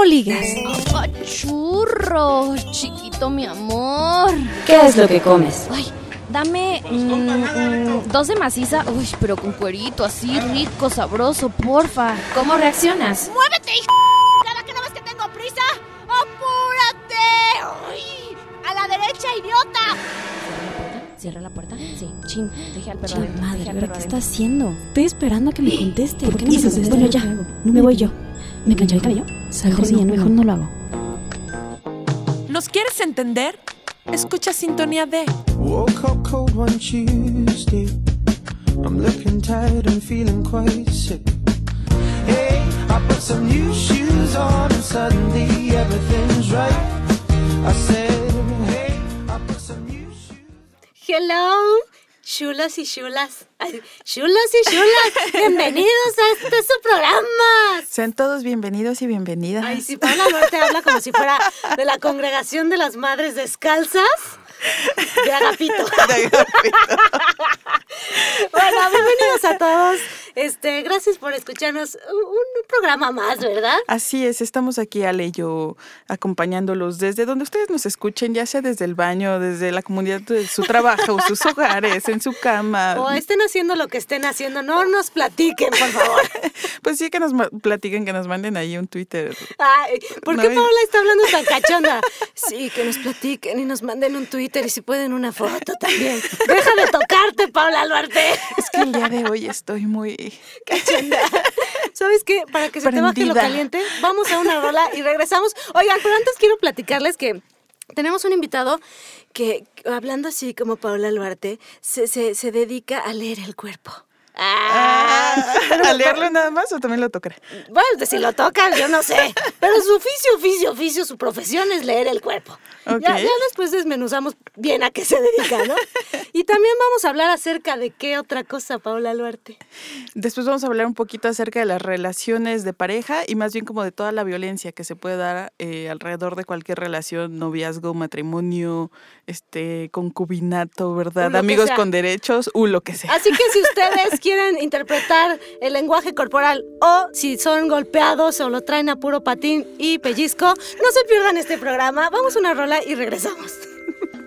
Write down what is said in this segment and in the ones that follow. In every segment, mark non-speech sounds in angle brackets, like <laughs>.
¿Cómo ligas? churro, chiquito mi amor. ¿Qué es lo que comes? Ay, dame mm, mm, dos de maciza, uy, pero con cuerito, así rico, sabroso, porfa. ¿Cómo reaccionas? ¡Muévete, hijo! ¿Cada que no ves que tengo prisa? ¡Apúrate! ¡Uy! ¡A la derecha, idiota! ¿Cierra la puerta? Sí. Chin, deje al perro Chin, madre, deje al ¿ahora perro ¿qué está haciendo? Estoy esperando a que me <gasps> conteste. ¿Por qué no me dices contesta? Bueno, ya, ¿Qué hago? me voy yo. ¿Me planché el cabello? Salgo, Mejor no, mejor no. lo hago. ¿Nos quieres entender? Escucha Sintonía D. Woke up cold one Tuesday. I'm looking tired and feeling quite sick. Hey, I put some new shoes on and suddenly everything's right. I said, hey, I put some new shoes. Hello, chulos y chulas. Ay, chulos y chulas, <laughs> bienvenidos a este su programa. Sean todos bienvenidos y bienvenidas. Ay, si Paula Duarte habla como si fuera de la congregación de las madres descalzas <laughs> de Agapito. Bueno, bienvenidos a todos. Este, gracias por escucharnos un, un programa más, ¿verdad? Así es, estamos aquí, Ale y yo, acompañándolos desde donde ustedes nos escuchen, ya sea desde el baño, desde la comunidad de su trabajo, sus hogares, en su cama. O estén haciendo lo que estén haciendo, no nos platiquen, por favor. <laughs> Pues sí, que nos platiquen, que nos manden ahí un Twitter. Ay, ¿por No, qué y- Paula está hablando tan cachonda? Sí, que nos platiquen y nos manden un Twitter y si pueden una foto también. Deja de tocarte, Paula Duarte. Es que el día de hoy estoy muy... Cachonda. ¿Sabes qué? Para que se te baje lo caliente, vamos a una rola y regresamos. Oigan, pero antes quiero platicarles que tenemos un invitado que, hablando así como Paula Duarte, se, se, se dedica a leer el cuerpo. Ah, ¿A leerlo nada más o también lo tocaré? Bueno, si lo tocan, yo no sé. Pero su oficio, oficio, oficio, su profesión es leer el cuerpo. Ya, ya después desmenuzamos bien a qué se dedica, ¿no? Y también vamos a hablar acerca de qué otra cosa, Paula Luarte. Después vamos a hablar un poquito acerca de las relaciones de pareja y más bien como de toda la violencia que se puede dar eh, alrededor de cualquier relación, noviazgo, matrimonio, este, concubinato, ¿verdad? Amigos con derechos, u lo que sea. Así que si ustedes quieren <laughs> interpretar el lenguaje corporal o si son golpeados o lo traen a puro patín y pellizco, no se pierdan este programa. Vamos a una rola y regresamos. <laughs>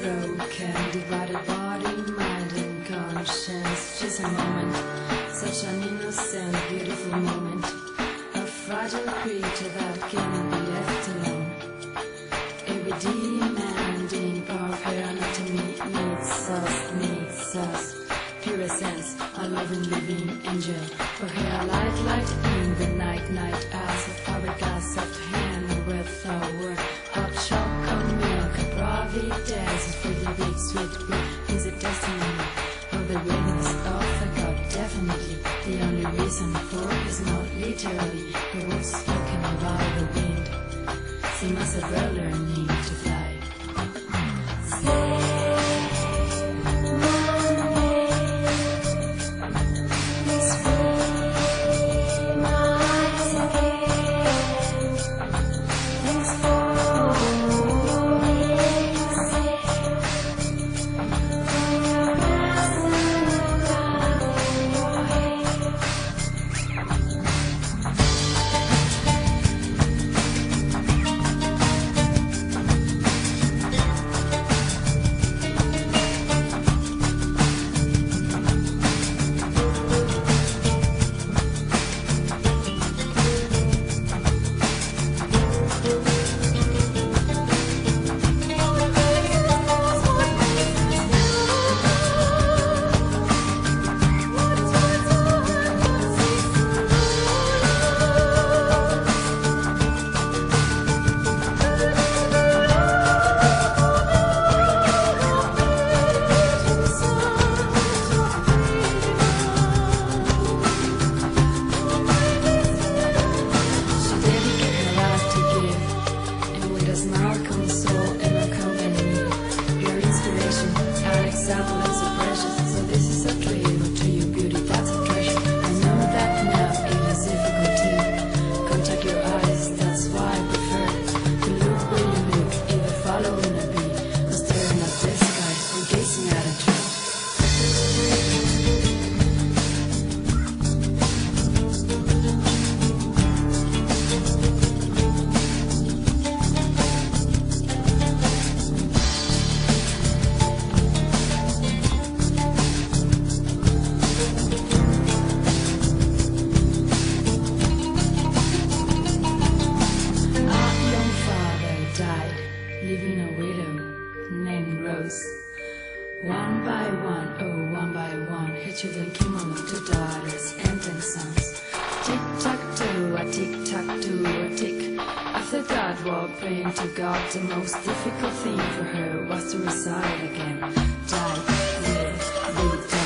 broken, divided body, mind, and conscience. Just a moment, such an innocent, beautiful moment. A fragile creature that cannot be left alone. Every demanding of her anatomy needs us, needs us. Pure essence, a loving, living angel. For her, light, light in the night, night as a fabric, a soft hand with a is a testimony of the greatness of the God. Definitely, the only reason for is not literally the words spoken by the wind. She must have well learning to most difficult thing for her was to reside again. Die, live, be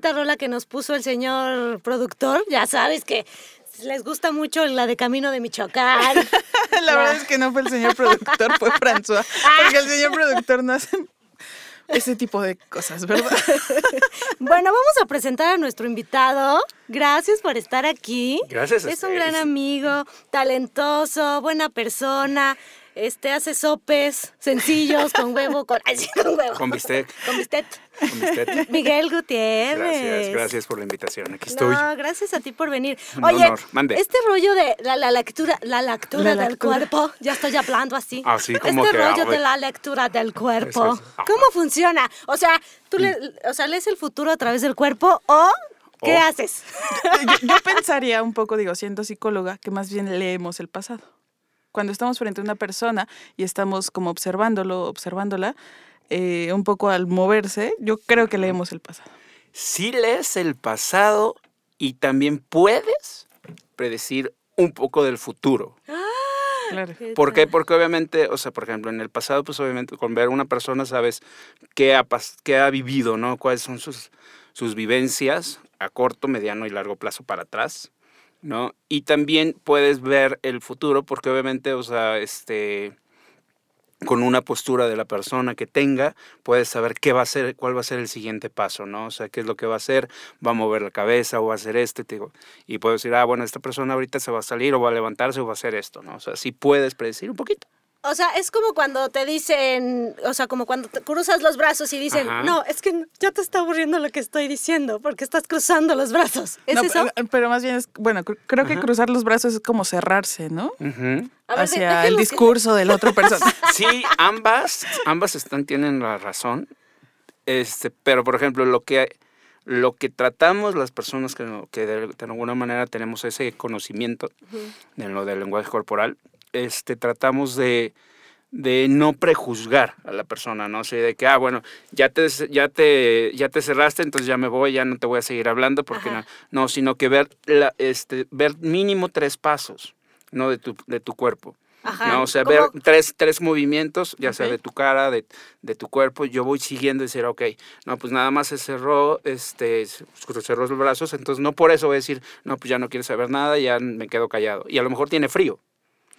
bonita rola que nos puso el señor productor, ya sabes que les gusta mucho la de Camino de Michoacán. <laughs> La verdad es que no fue el señor productor, fue François. <laughs> Porque el señor productor no hace ese tipo de cosas, ¿verdad? <laughs> Bueno, vamos a presentar a nuestro invitado. Gracias por estar aquí. Gracias a Es un gran amigo, talentoso, buena persona. Este hace sopes sencillos con huevo, con, ay, sí, con huevo. Con bistec. Con bistec. Con bistec. Miguel Gutiérrez. Gracias, gracias por la invitación. Aquí estoy. No, gracias a ti por venir. Un Oye, honor. Mande. este rollo de la, la lectura, la lectura La del lectura. cuerpo, ya estoy hablando así. Así como este que, rollo de la lectura del cuerpo. Es. Ah. ¿Cómo funciona? O sea, tú le, o sea, lees el futuro a través del cuerpo o ¿qué haces? Yo, yo pensaría un poco, digo, siendo psicóloga, que más bien leemos el pasado. Cuando estamos frente a una persona y estamos como observándolo, observándola, eh, un poco al moverse, yo creo que leemos el pasado. Sí lees el pasado y también puedes predecir un poco del futuro. Claro. ¿Por qué? Porque obviamente, o sea, por ejemplo, en el pasado, pues obviamente con ver a una persona sabes qué ha, qué ha vivido, ¿no? Cuáles son sus, sus vivencias a corto, mediano y largo plazo para atrás, ¿no? Y también puedes ver el futuro porque obviamente, o sea, este con una postura de la persona que tenga, puedes saber qué va a ser, cuál va a ser el siguiente paso, ¿no? O sea, qué es lo que va a hacer, va a mover la cabeza o va a hacer este, te digo, y puedes decir, ah, bueno, esta persona ahorita se va a salir o va a levantarse o va a hacer esto, ¿no? O sea, sí puedes predecir un poquito. O sea, es como cuando te dicen, o sea, como cuando te cruzas los brazos y dicen, Ajá. no, es que ya te está aburriendo lo que estoy diciendo porque estás cruzando los brazos. ¿Es No, eso? pero- más bien es, bueno, cr- creo que cruzar los brazos es como cerrarse, ¿no? Ver, Hacia el que- discurso de la otra persona. <laughs> Sí, ambas, ambas están, tienen la razón. Este, pero por ejemplo, lo que, lo que tratamos las personas que, no- que de, de alguna manera tenemos ese conocimiento de lo del lenguaje corporal, este, tratamos de, de no prejuzgar a la persona, ¿no? O sea, de que, ah, bueno, ya te, ya te, ya te cerraste, entonces ya me voy, ya no te voy a seguir hablando, porque no, no, sino que ver, la, este, ver mínimo tres pasos, ¿no? De tu, de tu cuerpo. Ajá. ¿no? O sea, ¿Cómo? ver tres, tres movimientos, ya sea Ok. de tu cara, de, de tu cuerpo, yo voy siguiendo y decir, ok, no, pues nada más se cerró, este, se cerró los brazos, entonces no por eso voy a decir, no, pues ya no quiero saber nada, ya me quedo callado. Y a lo mejor tiene frío,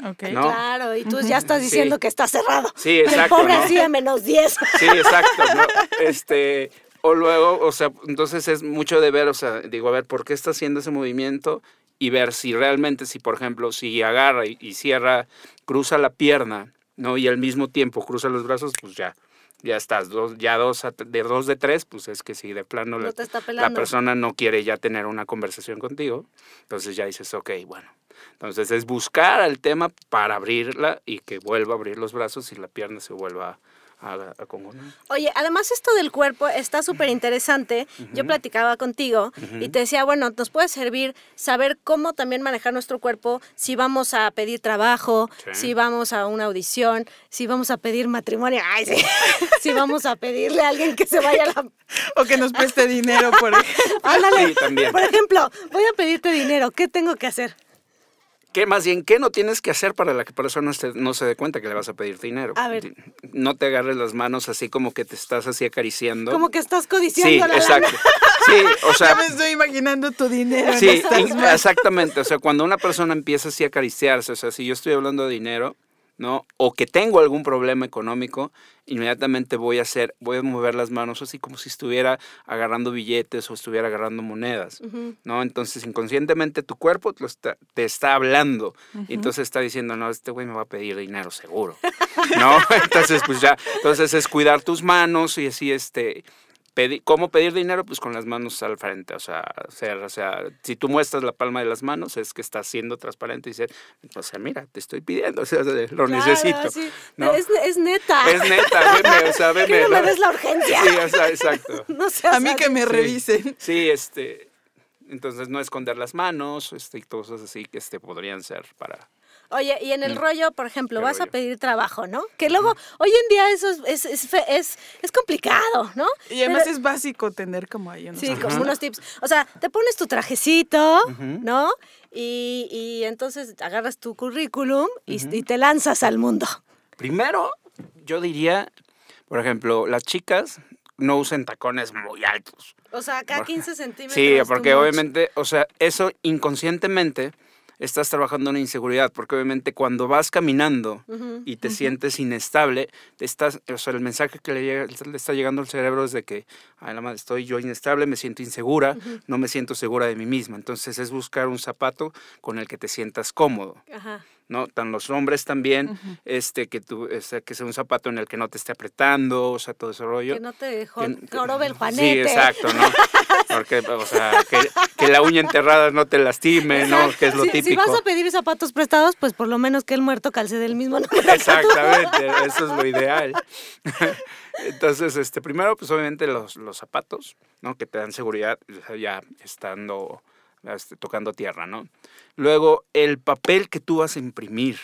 Ok. ¿no? Claro, y tú ya estás diciendo Sí. que está cerrado. Sí, Y el exacto, pobre ¿no? así a menos 10. Sí, exacto, ¿no? Este, o luego, o sea, entonces es mucho de ver, o sea, digo, a ver, ¿por qué está haciendo ese movimiento? Y ver si realmente, si por ejemplo, si agarra y, y cierra, cruza la pierna, ¿no? Y al mismo tiempo cruza los brazos, pues ya, ya estás, dos, ya dos, de dos de tres, pues es que si de plano No la, la persona no quiere ya tener una conversación contigo, entonces ya dices, ok, bueno. Entonces es buscar el tema para abrirla y que vuelva a abrir los brazos y la pierna se vuelva a, a, a. Oye, además esto del cuerpo está súper interesante. Yo platicaba contigo y te decía, bueno, nos puede servir saber cómo también manejar nuestro cuerpo si vamos a pedir trabajo, Sí. si vamos a una audición, si vamos a pedir matrimonio, ay, sí. <laughs> si vamos a pedirle a alguien que se vaya a la... <laughs> O que nos preste dinero, por <laughs> ejemplo. Ándale. Sí, también. Por ejemplo, voy a pedirte dinero, ¿qué tengo que hacer? ¿Qué más bien, qué no tienes que hacer para la que persona no se dé cuenta que le vas a pedir dinero? A ver. No te agarres las manos así como que te estás así acariciando. Como que estás Sí, codiciando la exacto. lana. Sí, o <laughs> Ya sea, me estoy imaginando tu dinero. en sí, estas exactamente. O sea, cuando una persona empieza así a acariciarse, o sea, si yo estoy hablando de dinero, ¿no? O que tengo algún problema económico, inmediatamente voy a hacer, voy a mover las manos así como si estuviera agarrando billetes o estuviera agarrando monedas, ¿no? Entonces, inconscientemente tu cuerpo te, está, te está hablando y entonces está diciendo, no, este güey me va a pedir dinero seguro, <laughs> ¿no? Entonces, pues ya, entonces es cuidar tus manos y así, este, pedi- ¿cómo pedir dinero? Pues con las manos al frente, o sea, o sea, o sea, si tú muestras la palma de las manos es que estás siendo transparente y dices, o sea, mira, te estoy pidiendo, <laughs> o sea, lo Claro, necesito. sí. ¿no? Es, es neta. Es neta, veme, o sea, <laughs> Que veme. no me la urgencia. Sí, o sea, exacto. <laughs> No A mí que me Sí. revisen. Sí, este, entonces no esconder las manos, este, y cosas así que este, podrían ser para... Oye, y en el rollo, por ejemplo, ¿Qué vas a pedir trabajo, ¿no? Que luego, hoy en día eso es, es, es, fe- es- es complicado, ¿no? Y además Pero- es básico tener como ahí unos Sí, ajá. como unos tips. O sea, te pones tu trajecito, ¿no? Y, y entonces agarras tu currículum y, y te lanzas al mundo. Primero, yo diría, por ejemplo, las chicas no usen tacones muy altos. O sea, acá 15 centímetros. Sí, porque obviamente, o sea, eso inconscientemente estás trabajando una inseguridad, porque obviamente cuando vas caminando y te sientes inestable, te estás, o sea, el mensaje que le, llega- le está llegando al cerebro es de que, ay, la madre, estoy yo inestable, me siento insegura, no me siento segura de mí misma. Entonces es buscar un zapato con el que te sientas cómodo. Ajá. ¿No? Tan los hombres también, este, que tú, este, que sea un zapato en el que no te esté apretando, o sea, todo ese rollo. Que no te jorobe el Sí, juanete. exacto, ¿no? <laughs> Porque, o sea, que, que la uña enterrada no te lastime, ¿no? Que es lo si, si típico. vas a pedir zapatos prestados, pues por lo menos que el muerto calce del mismo número. Exactamente, eso es lo ideal. <laughs> Entonces, este, primero, pues obviamente los, los zapatos, ¿no? Que te dan seguridad ya estando, este, tocando tierra, ¿no? Luego, el papel que tú vas a imprimir.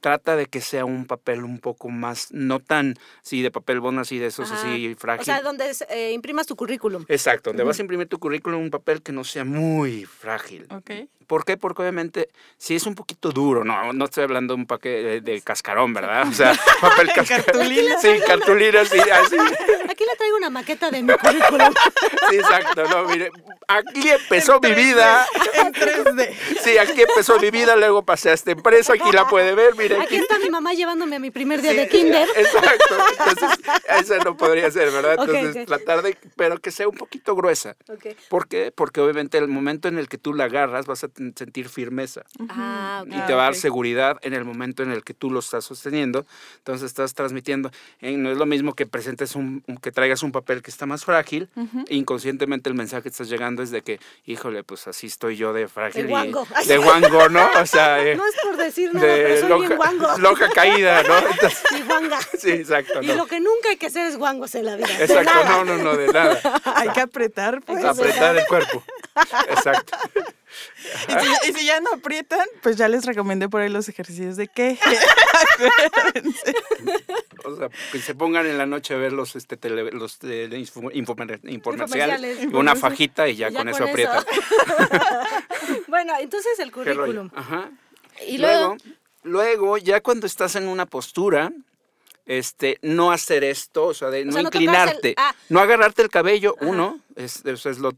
Trata de que sea un papel un poco más, no tan, sí, de papel bono, así de esos, Ajá. así frágil. O sea, donde eh, imprimas tu currículum. Exacto, donde vas a imprimir tu currículum, un papel que no sea muy frágil. Ok. ¿Por qué? Porque obviamente si es un poquito duro, no, no estoy hablando de un paquete de, de cascarón, ¿verdad? O sea, <laughs> papel cascarón. Cartulina. Sí, cartulina, sí, así. <laughs> Le traigo una maqueta de mi currículum. <laughs> Sí, exacto, no, mire, aquí empezó mi vida. <laughs> En 3D. Sí, aquí empezó mi vida, luego pasé a esta empresa, aquí la puede ver, mire. Aquí está mi mamá llevándome a mi primer día Sí, de kinder. Exacto, entonces eso no podría ser, ¿verdad? Entonces tratar de, pero que sea un poquito gruesa. Ok. ¿Por qué? Porque obviamente el momento en el que tú la agarras vas a sentir firmeza Ah, y te va a dar seguridad en el momento en el que tú lo estás sosteniendo. Entonces estás transmitiendo. No es lo mismo que presentes un, un- que traigas un papel que está más frágil. Inconscientemente el mensaje que estás llegando es de que, híjole, pues así estoy yo de frágil. De y- guango. de <laughs> guango, ¿no? O sea, eh, No es por decir nada, pero de soy bien loja, guango. <laughs> loja caída, ¿no? <laughs> Entonces, Y guanga. sí, exacto. Y no. lo que nunca hay que hacer es guangos en la vida. Exacto, no, no, no, de nada. Hay que apretar, pues. Apretar el cuerpo. Exacto. <laughs> Y si, y si ya no aprietan, pues ya les recomendé por ahí los ejercicios de qué. <laughs> O sea, que se pongan en la noche a ver los, este, tele- los eh, info- infomer- infomerciales, Infomerciales. y una fajita y ya, Y ya con eso aprietan. <laughs> bueno, entonces el currículum. Ajá. Y luego, luego, ya cuando estás en una postura, este, no hacer esto, o sea, de no sea, no tocarse el- inclinarte, ah. no agarrarte el cabello, uno, es, eso es lo,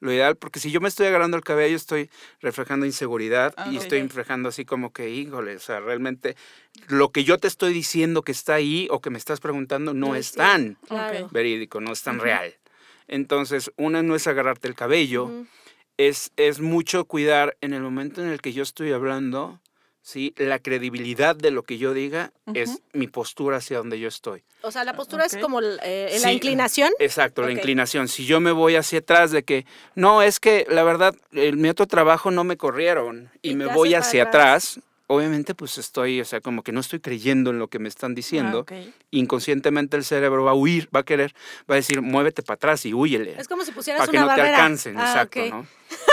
lo ideal, porque si yo me estoy agarrando el cabello, estoy reflejando inseguridad Ah, y estoy reflejando así como que, híjole, o sea, realmente lo que yo te estoy diciendo que está ahí o que me estás preguntando no, es tan Claro. verídico, no es tan real. Entonces, una no es agarrarte el cabello, es, es mucho cuidar en el momento en el que yo estoy hablando, ¿sí? La credibilidad de lo que yo diga es mi postura hacia donde yo estoy. O sea, la postura Ok. es como eh, la Sí, inclinación. Exacto, la inclinación. Si yo me voy hacia atrás de que, no, es que la verdad, en mi otro trabajo no me corrieron y, Y me voy hacia atrás. atrás, obviamente pues estoy, o sea, como que no estoy creyendo en lo que me están diciendo. Ah. Inconscientemente el cerebro va a huir, va a querer, va a decir, muévete para atrás y huyele. Es como si pusieras para que no te alcancen, Ah, exacto.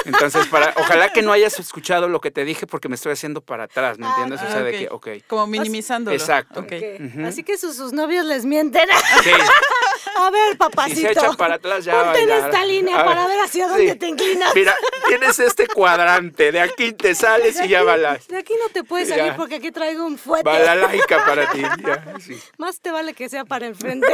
Entonces, para, <laughs> ojalá que no hayas escuchado lo que te dije porque me estoy haciendo para atrás, ¿me Ah, entiendes? O sea, Ah, de que, ok. Como minimizándolo. Exacto. Así que sus, sus novios les mienten. Sí, <laughs> A ver, si papacito. se echan para atrás ya. Ponte en ya- esta línea para ver hacia dónde te inclinas. Mira, tienes este cuadrante, de aquí te sales De y ya aquí- va la, De aquí no te puedes salir Ya. porque aquí traigo un fuete. va la laica para ti. ya, sí. <laughs> Más te vale que sea para enfrente.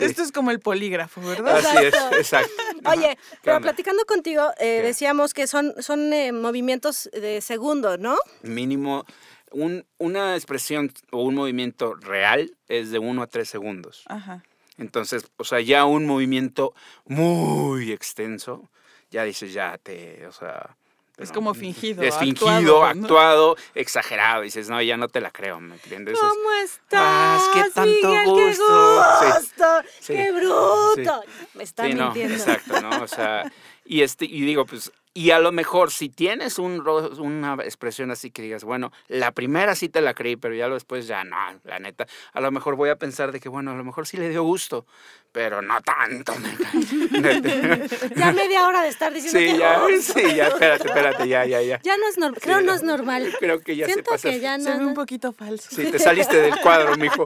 Esto es como el polígrafo, ¿verdad? Así es, Exacto. exacto. Oye, ¿Qué pero onda? platicando contigo, eh, decíamos que son, son eh, movimientos de segundo, ¿no? Mínimo, un- una expresión o un movimiento real es de uno a tres segundos. Ajá. Entonces, o sea, ya un movimiento muy extenso, ya dices, ya te, o sea... Es no, como fingido, Es fingido, actuado, actuado, ¿no? exagerado. Dices, no, ya no te la creo, ¿me entiendes? ¿Cómo estás? Ah, es que tanto Miguel? gusto. ¡Qué Sí. gusto! Sí. ¡Qué bruto! Me está Sí, no, mintiendo. exacto, ¿no? O sea, <laughs> y este, y digo, pues, y a lo mejor si tienes un, ro- una expresión así que digas, bueno, la primera sí te la creí, pero ya lo después ya no, la neta, a lo mejor voy a pensar de que, bueno, a lo mejor sí le dio gusto, pero no tanto. me- Ya media hora de estar diciendo sí, que ya, "Oh, sí, ya, espérate, espérate, ya, ya, ya. ya no es normal. Creo Sí, no no. es normal. Creo que ya Siento se pasa. que ya no. Se ve un poquito falso. Sí, te saliste del cuadro, mijo.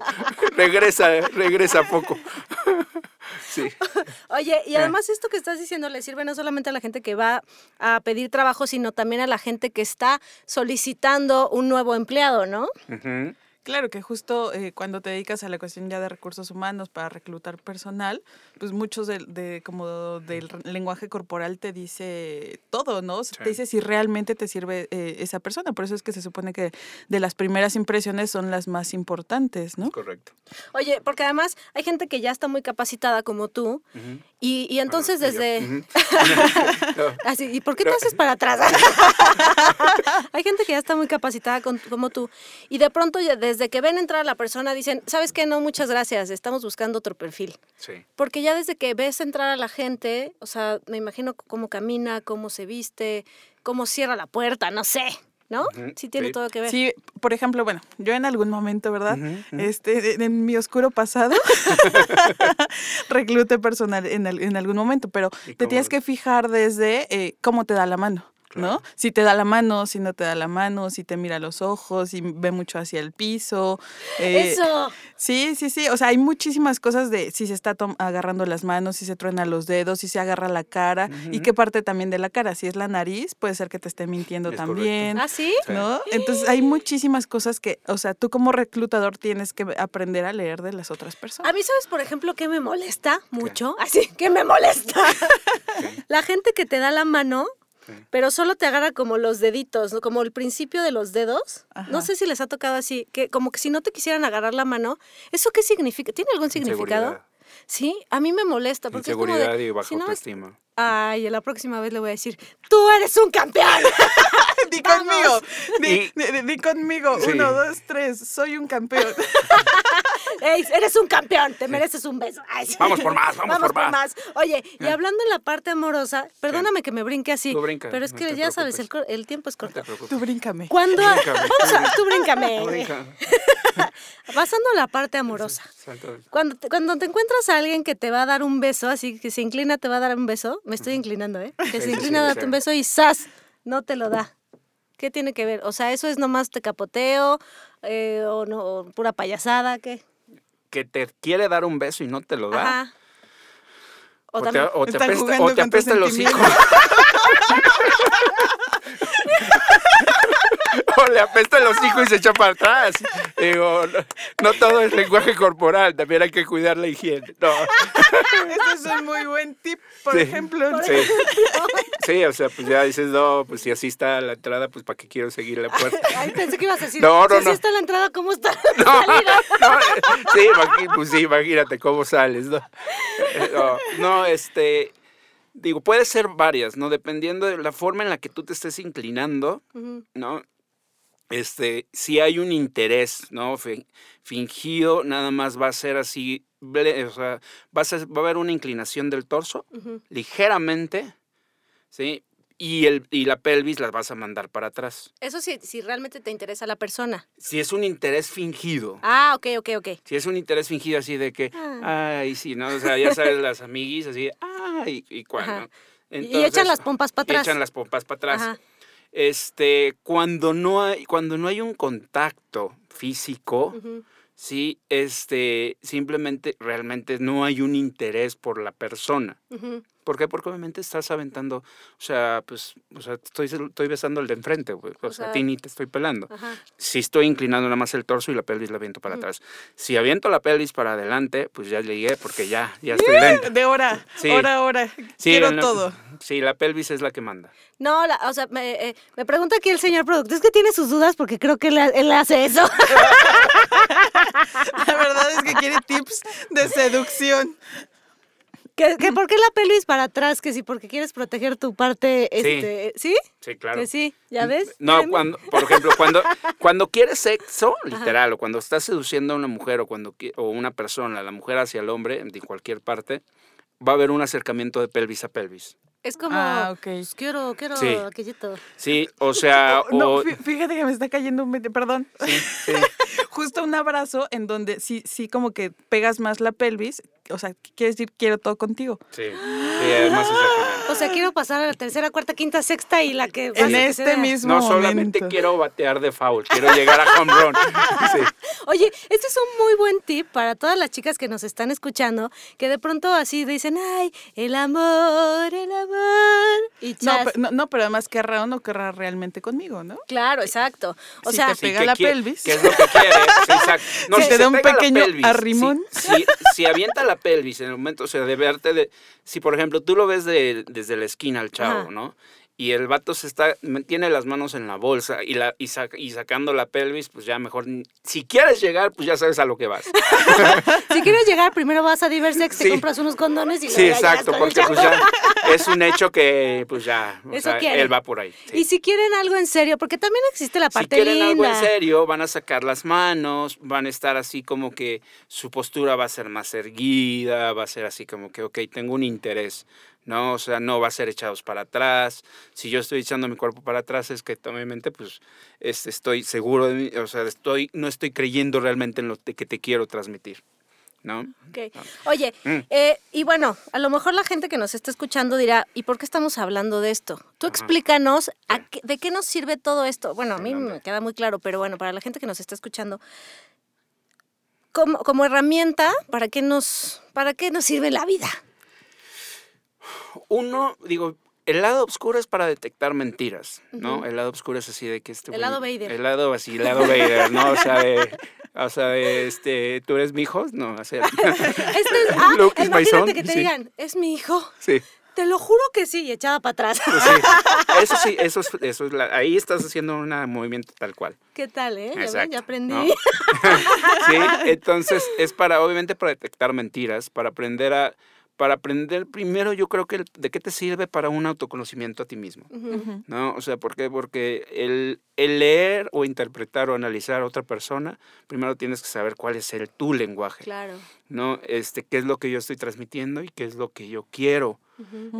Regresa, regresa poco. Sí. <laughs> Oye, y además esto que estás diciendo le sirve no solamente a la gente que va a pedir trabajo, sino también a la gente que está solicitando un nuevo empleado, ¿no? Ujú. Claro que justo eh, cuando te dedicas a la cuestión ya de recursos humanos para reclutar personal, pues muchos de, de- como del lenguaje corporal te dice todo, ¿no? Sí. Te dice si realmente te sirve eh, esa persona. Por eso es que se supone que de las primeras impresiones son las más importantes, ¿no? Correcto. Oye, porque además hay gente que ya está muy capacitada como tú y, y entonces Bueno, y yo. desde... <laughs> Así, ¿y por qué te haces para atrás? <laughs> <laughs> Hay gente que ya está muy capacitada con- como tú y de pronto ya desde que ven entrar a la persona dicen, ¿sabes qué? No, muchas gracias, estamos buscando otro perfil. Sí. Porque ya desde que ves entrar a la gente, o sea, me imagino cómo camina, cómo se viste, cómo cierra la puerta, no sé, ¿no? Sí tiene sí. todo que ver. Sí, por ejemplo, bueno, yo en algún momento, ¿verdad? Ujú, ujú. Este, de- en mi oscuro pasado, <laughs> reclute personal en, al- en algún momento, pero ¿Y te tienes que fijar desde eh, cómo te da la mano. ¿No? Si te da la mano, si no te da la mano, si te mira a los ojos, si ve mucho hacia el piso. eh, Eso. Sí, sí, sí. O sea, hay muchísimas cosas de si se está tom- agarrando las manos, si se truena los dedos, si se agarra la cara y qué parte también de la cara. Si es la nariz, puede ser que te esté mintiendo Es correcto. también. ¿Ah, sí? Sí. ¿No? Entonces hay muchísimas cosas que, o sea, tú como reclutador tienes que aprender a leer de las otras A personas. mí, ¿sabes, por ejemplo, qué me molesta mucho? Así, que me molesta. <laughs> La gente que te da la mano, Sí. pero solo te agarra como los deditos, ¿no? como el principio de los dedos. No sé si les ha tocado así, que como que si no te quisieran agarrar la mano, ¿eso qué significa? ¿Tiene algún significado? Sí, a mí me molesta. Porque es como de, Inseguridad y baja si no me- autoestima. Ay, la próxima vez le voy a decir, tú eres un campeón. <laughs> Di Vamos. conmigo, di, Y- di- di- di conmigo. Sí. Uno, dos, tres. Soy un campeón. <laughs> Ey, eres un campeón, te mereces un beso. Ay, sí. Vamos por más, vamos por más. Oye, y hablando en la parte amorosa, perdóname que me brinque así, Tú brinca, pero es no que ya sabes, el, tiempo es No te corto. preocupes. Tú bríncame. Cuando Bríncame, vamos a, tú bríncame. <laughs> Pasando a la parte amorosa. Cuando te, cuando te encuentras a alguien que te va a dar un beso, así que se inclina, te va a dar un beso, me estoy inclinando, ¿eh? Que Sí, se sí, inclina a sí, darte sí. un beso y ¡zas! No te lo da. ¿Qué tiene que ver? O sea, ¿eso es nomás te capoteo eh, o no o pura payasada? ¿Qué? Que te quiere dar un beso y no te lo da. Ajá. O O, te, o te apesta, o te con tus apesta el hocico. <laughs> le apesta el hocico y se echa para atrás. Digo, no, no todo es lenguaje corporal, también hay que cuidar la higiene. No. Ese es un muy buen tip, por Sí. ejemplo. Sí. Sí, o sea, pues ya dices, no, pues si así está la entrada, pues para qué quiero seguir la puerta. Ay, pensé que ibas a decir, No, no, si así no. está la entrada, ¿cómo está la No, salida? no, sí, pues sí, imagínate cómo sales, ¿no? No, no, este, digo, puede ser varias, ¿no? Dependiendo de la forma en la que tú te estés inclinando. ¿no? Este, si hay un interés, ¿no? Fi- Fingido, nada más va a ser así, o sea, va a, ser- va a haber una inclinación del torso, ligeramente, ¿sí? Y, el, y la pelvis las vas a mandar para atrás. Eso sí, si realmente te interesa la persona. Si es un interés fingido, Ah, ok, ok, ok. Si es un interés fingido así de que, Ah. ay, sí, ¿no? O sea, ya sabes, las amiguis así, ay, y cuál. ¿no? y echan las pompas para y atrás. echan las pompas para atrás. Ajá. Este, cuando no hay, cuando no hay un contacto físico, sí, este, simplemente, realmente no hay un interés por la persona. ¿Por qué? Porque obviamente estás aventando, o sea, pues, o sea, estoy, estoy besando el de enfrente. O, O sea, a ti ni te estoy pelando. Ajá. Si estoy inclinando nada más el torso y la pelvis la aviento para atrás. Si aviento la pelvis para adelante, pues ya llegué porque ya, ya estoy dentro. De hora, Sí. hora, hora. Sí, Quiero la- todo. Sí, la pelvis es la que manda. No, la- o sea, me, eh, me pregunta aquí el señor productor. Es que tiene sus dudas porque creo que él hace eso. <laughs> La verdad es que quiere tips de seducción. ¿Que, que ¿Por qué la pelvis para atrás? Que sí, porque quieres proteger tu parte, este, ¿sí? Sí, claro. Que sí, ¿ya ves? No, cuando, por ejemplo, cuando, <laughs> cuando quieres sexo, literal, o cuando estás seduciendo a una mujer o cuando o una persona, la mujer hacia el hombre, de cualquier parte, va a haber un acercamiento de pelvis a pelvis. Es como, Ah, ok. pues, quiero, quiero Sí. aquellito. Sí, o sea, <laughs> No, o, fíjate que me está cayendo un... Perdón. sí, sí. <laughs> Justo un abrazo en donde sí, sí como que pegas más la pelvis. O sea, quiere decir quiero todo contigo. Sí, sí. O sea, quiero pasar a la tercera, cuarta, quinta, sexta y la que... En que este sea. mismo No solamente momento. quiero batear de foul, quiero llegar a home run. <laughs> Sí. Oye, este es un muy buen tip para todas las chicas que nos están escuchando, que de pronto así dicen, ay, el amor, el amor. Y No, chas. pe- no, no, pero además querrá o no querrá realmente conmigo, ¿no? Claro, exacto. O Si sea, te pega ¿qué la quiere- pelvis. ¿Qué es lo que quiere? Sí, exacto. <laughs> No, Si si te da un pequeño pelvis, arrimón. Si, si, si avienta la pelvis en el momento, o sea, de verte de... Si, por ejemplo, tú lo ves de- desde la esquina al chavo, Ajá. ¿no? Y el vato se está, tiene las manos en la bolsa y, la, y, sac- y sacando la pelvis, pues ya mejor, si quieres llegar, pues ya sabes a lo que vas. <laughs> si quieres llegar, primero vas a Diversex, te Sí. compras unos condones y Sí, exacto, porque pues ya es un hecho que, pues ya, o Eso sea, él va por ahí. sí. Y si quieren algo en serio, porque también existe la Si parte quieren linda. algo en serio, van a sacar las manos, van a estar así como que su postura va a ser más erguida, va a ser así como que, ok, tengo un interés, ¿no? O sea, no va a ser echados para atrás. Si yo estoy echando mi cuerpo para atrás, es que obviamente, pues, este, estoy seguro de mí, o sea, estoy, no estoy creyendo realmente en lo que te quiero transmitir, ¿no? Ok. Oye, Mm. eh, y bueno, a lo mejor la gente que nos está escuchando dirá, ¿y por qué estamos hablando de esto? Tú explícanos a qué- de qué nos sirve todo esto. Bueno, a mí me queda muy claro, pero bueno, para la gente que nos está escuchando, como, como herramienta, ¿para qué, nos, ¿para qué nos sirve la vida? Uno, digo, el lado oscuro es para detectar mentiras, ¿no? El lado oscuro es así de que este... El lado Vader. El lado así, el lado Vader, ¿no? O sea, de... O sea, de, este, ¿tú eres mi hijo? No, o sea... Este es, ah, Luke is my imagínate son, que te sí. digan, es mi hijo. Sí, Te lo juro que sí, y echada para atrás. pues sí. Eso sí, eso es, eso es la- ahí estás haciendo un movimiento tal cual. ¿Qué tal, eh? Ya ven, Exacto, Ya aprendí. ¿no? <laughs> Sí, entonces es para, obviamente, para detectar mentiras, para aprender a, para aprender primero, yo creo que el- de qué te sirve para un autoconocimiento a ti mismo. ¿No? O sea, ¿por qué? Porque el, el leer o interpretar o analizar a otra persona, primero tienes que saber cuál es el tu lenguaje, Claro. ¿no? Este, qué es lo que yo estoy transmitiendo y qué es lo que yo quiero,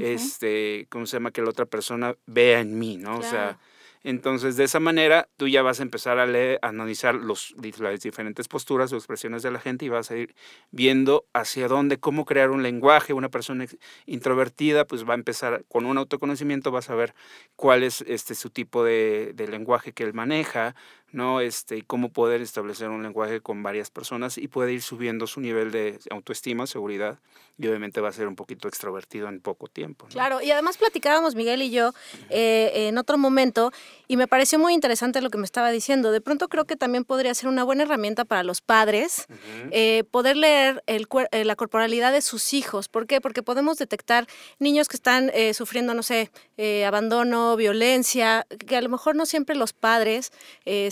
este, ¿cómo se llama? Que la otra persona vea en mí, ¿no? O sea, entonces de esa manera tú ya vas a empezar a leer, a analizar los, las diferentes posturas o expresiones de la gente y vas a ir viendo hacia dónde, cómo crear un lenguaje. Una persona introvertida pues va a empezar con un autoconocimiento, vas a ver cuál es este, su tipo de, de lenguaje que él maneja, ¿no? Este, y cómo poder establecer un lenguaje con varias personas y puede ir subiendo su nivel de autoestima, seguridad, y obviamente va a ser un poquito extrovertido en poco tiempo. ¿no? Claro, y además platicábamos Miguel y yo eh, en otro momento y me pareció muy interesante lo que me estaba diciendo. De pronto creo que también podría ser una buena herramienta para los padres eh, poder leer el, cuer- eh, la corporalidad de sus hijos. ¿Por qué? Porque podemos detectar niños que están eh, sufriendo, no sé, eh, abandono, violencia, que a lo mejor no siempre los padres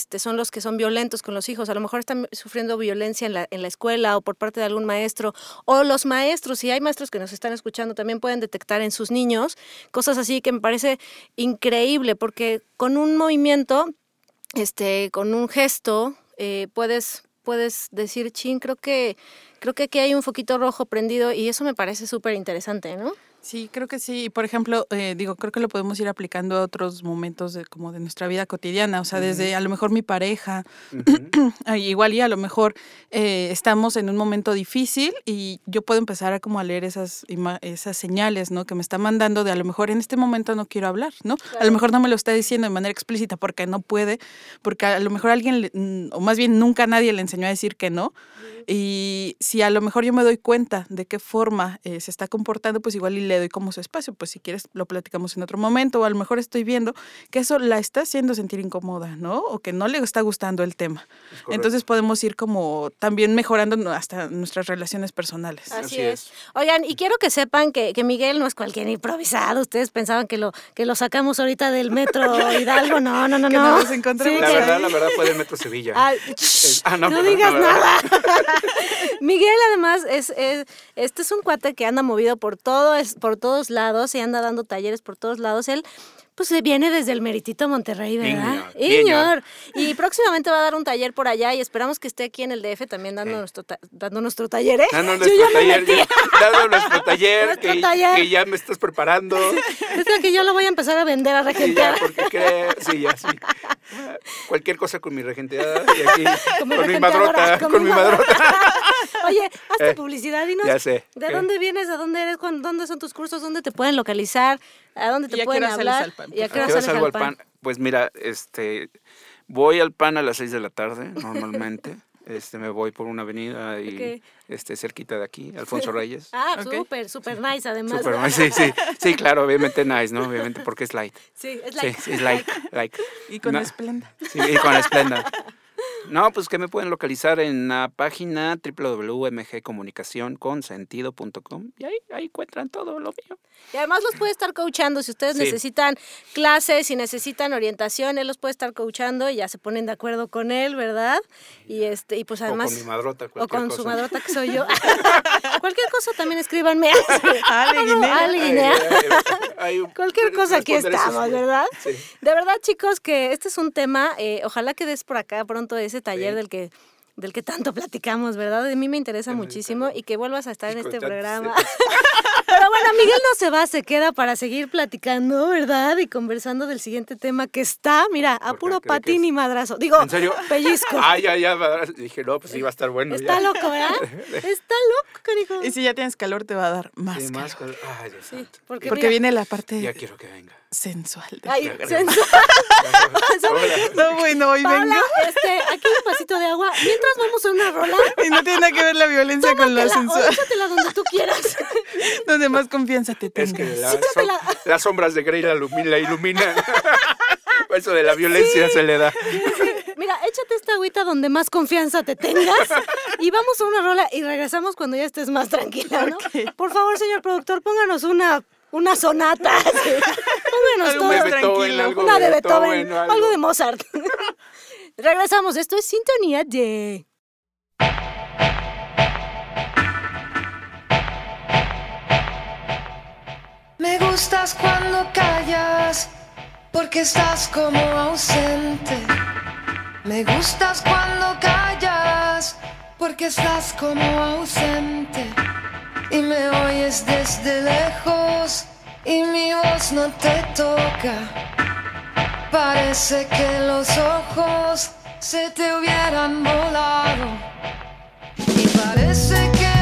este, son los que son violentos con los hijos, a lo mejor están sufriendo violencia en la, en la escuela o por parte de algún maestro, o los maestros, si hay maestros que nos están escuchando, también pueden detectar en sus niños cosas así que me parece increíble, porque con un movimiento, este, con un gesto, eh, puedes, puedes decir, chin, creo que, creo que aquí hay un foquito rojo prendido y eso me parece súper interesante, ¿no? Sí, creo que sí. Y, Por ejemplo, eh, digo, creo que lo podemos ir aplicando a otros momentos de, como de nuestra vida cotidiana. O sea, desde a lo mejor mi pareja, <clears throat> igual y a lo mejor eh, estamos en un momento difícil y yo puedo empezar a como a leer esas, esas señales, ¿no? Que me está mandando de a lo mejor en este momento no quiero hablar, ¿no? A lo mejor no me lo está diciendo de manera explícita porque no puede, porque a lo mejor alguien, mm, o más bien nunca nadie le enseñó a decir que no. Y si a lo mejor yo me doy cuenta de qué forma eh, se está comportando, pues igual y le doy como su espacio. Pues si quieres lo platicamos en otro momento, o a lo mejor estoy viendo que eso la está haciendo sentir incómoda, ¿no? O que no le está gustando el tema. Entonces podemos ir como también mejorando no- hasta nuestras relaciones personales. Así, Así es. es. Oigan, y quiero que sepan que, que Miguel no es cualquier improvisado. Ustedes pensaban que lo, que lo sacamos ahorita del metro Hidalgo. <laughs> No, no, no, Que no. nos encontramos Sí, La que- verdad, la verdad fue del Metro Sevilla. Ah, <laughs> ah, no, no, perdón, digas no, nada. <laughs> Miguel además es, es- este es un cuate que anda movido por todo es, por todos lados y anda dando talleres por todos lados. Él pues se viene desde el Meritito Monterrey, ¿verdad? Iñor. Y próximamente va a dar un taller por allá y esperamos que esté aquí en el DF también dando Eh. nuestro ta- dando nuestro taller, ¿eh? Dando Yo nuestro ya me taller, metí. ya- dando nuestro taller, <laughs> Nuestro que, taller. que ya me estás preparando. <laughs> Es que yo lo voy a empezar a vender a Sí, ya, regentear. porque cree, sí, ya, sí. Cualquier cosa con mi regenteada y aquí, Con <laughs> con, mi madrota, con con, mi madrota. Oye, hazte Eh, publicidad, dinos. ya sé. ¿De dónde vienes? ¿A dónde eres? ¿Cuán- ¿Dónde son tus cursos? ¿Dónde te pueden localizar? ¿A dónde ¿Y te pueden hablar? ¿Y a qué hora ¿A qué hora sales salgo al pan? Pues mira, este, voy al pan a las 6 de la tarde, normalmente. <laughs> Este, me voy por una avenida y este, cerquita de aquí, Alfonso Reyes. <laughs> Ah, Ok. súper, súper nice además. Súper, sí, sí, sí, claro, obviamente nice, ¿no? Obviamente porque es light. Sí, es like. sí, es <laughs> like. Y con No, esplenda. Sí, y con Esplenda. No, pues que me pueden localizar en la página www.mgcomunicacionconsentido.com y ahí, ahí encuentran todo lo mío. Y además los puede estar coachando. Si ustedes Sí. necesitan clases, si necesitan orientación, él los puede estar coachando y ya se ponen de acuerdo con él, ¿verdad? Y este y pues además o con mi madrota, o con su madrota que soy yo. <laughs> Cualquier cosa también escríbanme. <laughs> Ale, <laughs> Guinea. Ale, Guinea. Cualquier cosa aquí estamos, ¿verdad? Sí. De verdad, chicos, que este es un tema, eh, ojalá que des por acá pronto ese taller Sí. del que del que tanto platicamos, ¿verdad? A mí me interesa muchísimo y que vuelvas a estar en Y este programa. <laughs> Pero bueno, Miguel no se va, se queda para seguir platicando, ¿verdad? Y conversando del siguiente tema que está, mira, a puro ¿Cree que patín y madrazo. Digo, ¿En serio? pellizco. <laughs> Ay, ya, ya. Dije, no, pues iba a estar bueno. Está ya. loco, ¿verdad? <laughs> Está loco, canijo. Y si ya tienes calor, te va a dar más Sí, calor. más calor. Ay, Dios santo. Porque, Porque mira, viene la parte Ya quiero que venga. Sensual. de- <laughs> Ay, sensual. <laughs> No, bueno, hoy vengo. este, aquí un vasito de agua. Mientras vamos a una rola, <laughs> Y no tiene nada que ver la violencia con lo sensual. échatela donde tú quieras. Donde más confianza te Es que tengas. la som- las sombras de Grey la, la iluminan. Eso de la violencia se le da. Mira, échate esta agüita donde más confianza te tengas y vamos a una rola y regresamos cuando ya estés más tranquila, ¿no? Por favor, señor productor, pónganos una una sonata. <laughs> sí. Todo. De tranquilo. algo Una de de Beethoven, Beethoven, algo. algo. de Mozart. <laughs> Regresamos, esto es Sintonía de... Me gustas cuando callas, porque estás como ausente. Me gustas cuando callas, porque estás como ausente. Y me oyes desde lejos, y mi voz no te toca. Parece que los ojos se te hubieran volado. Y parece que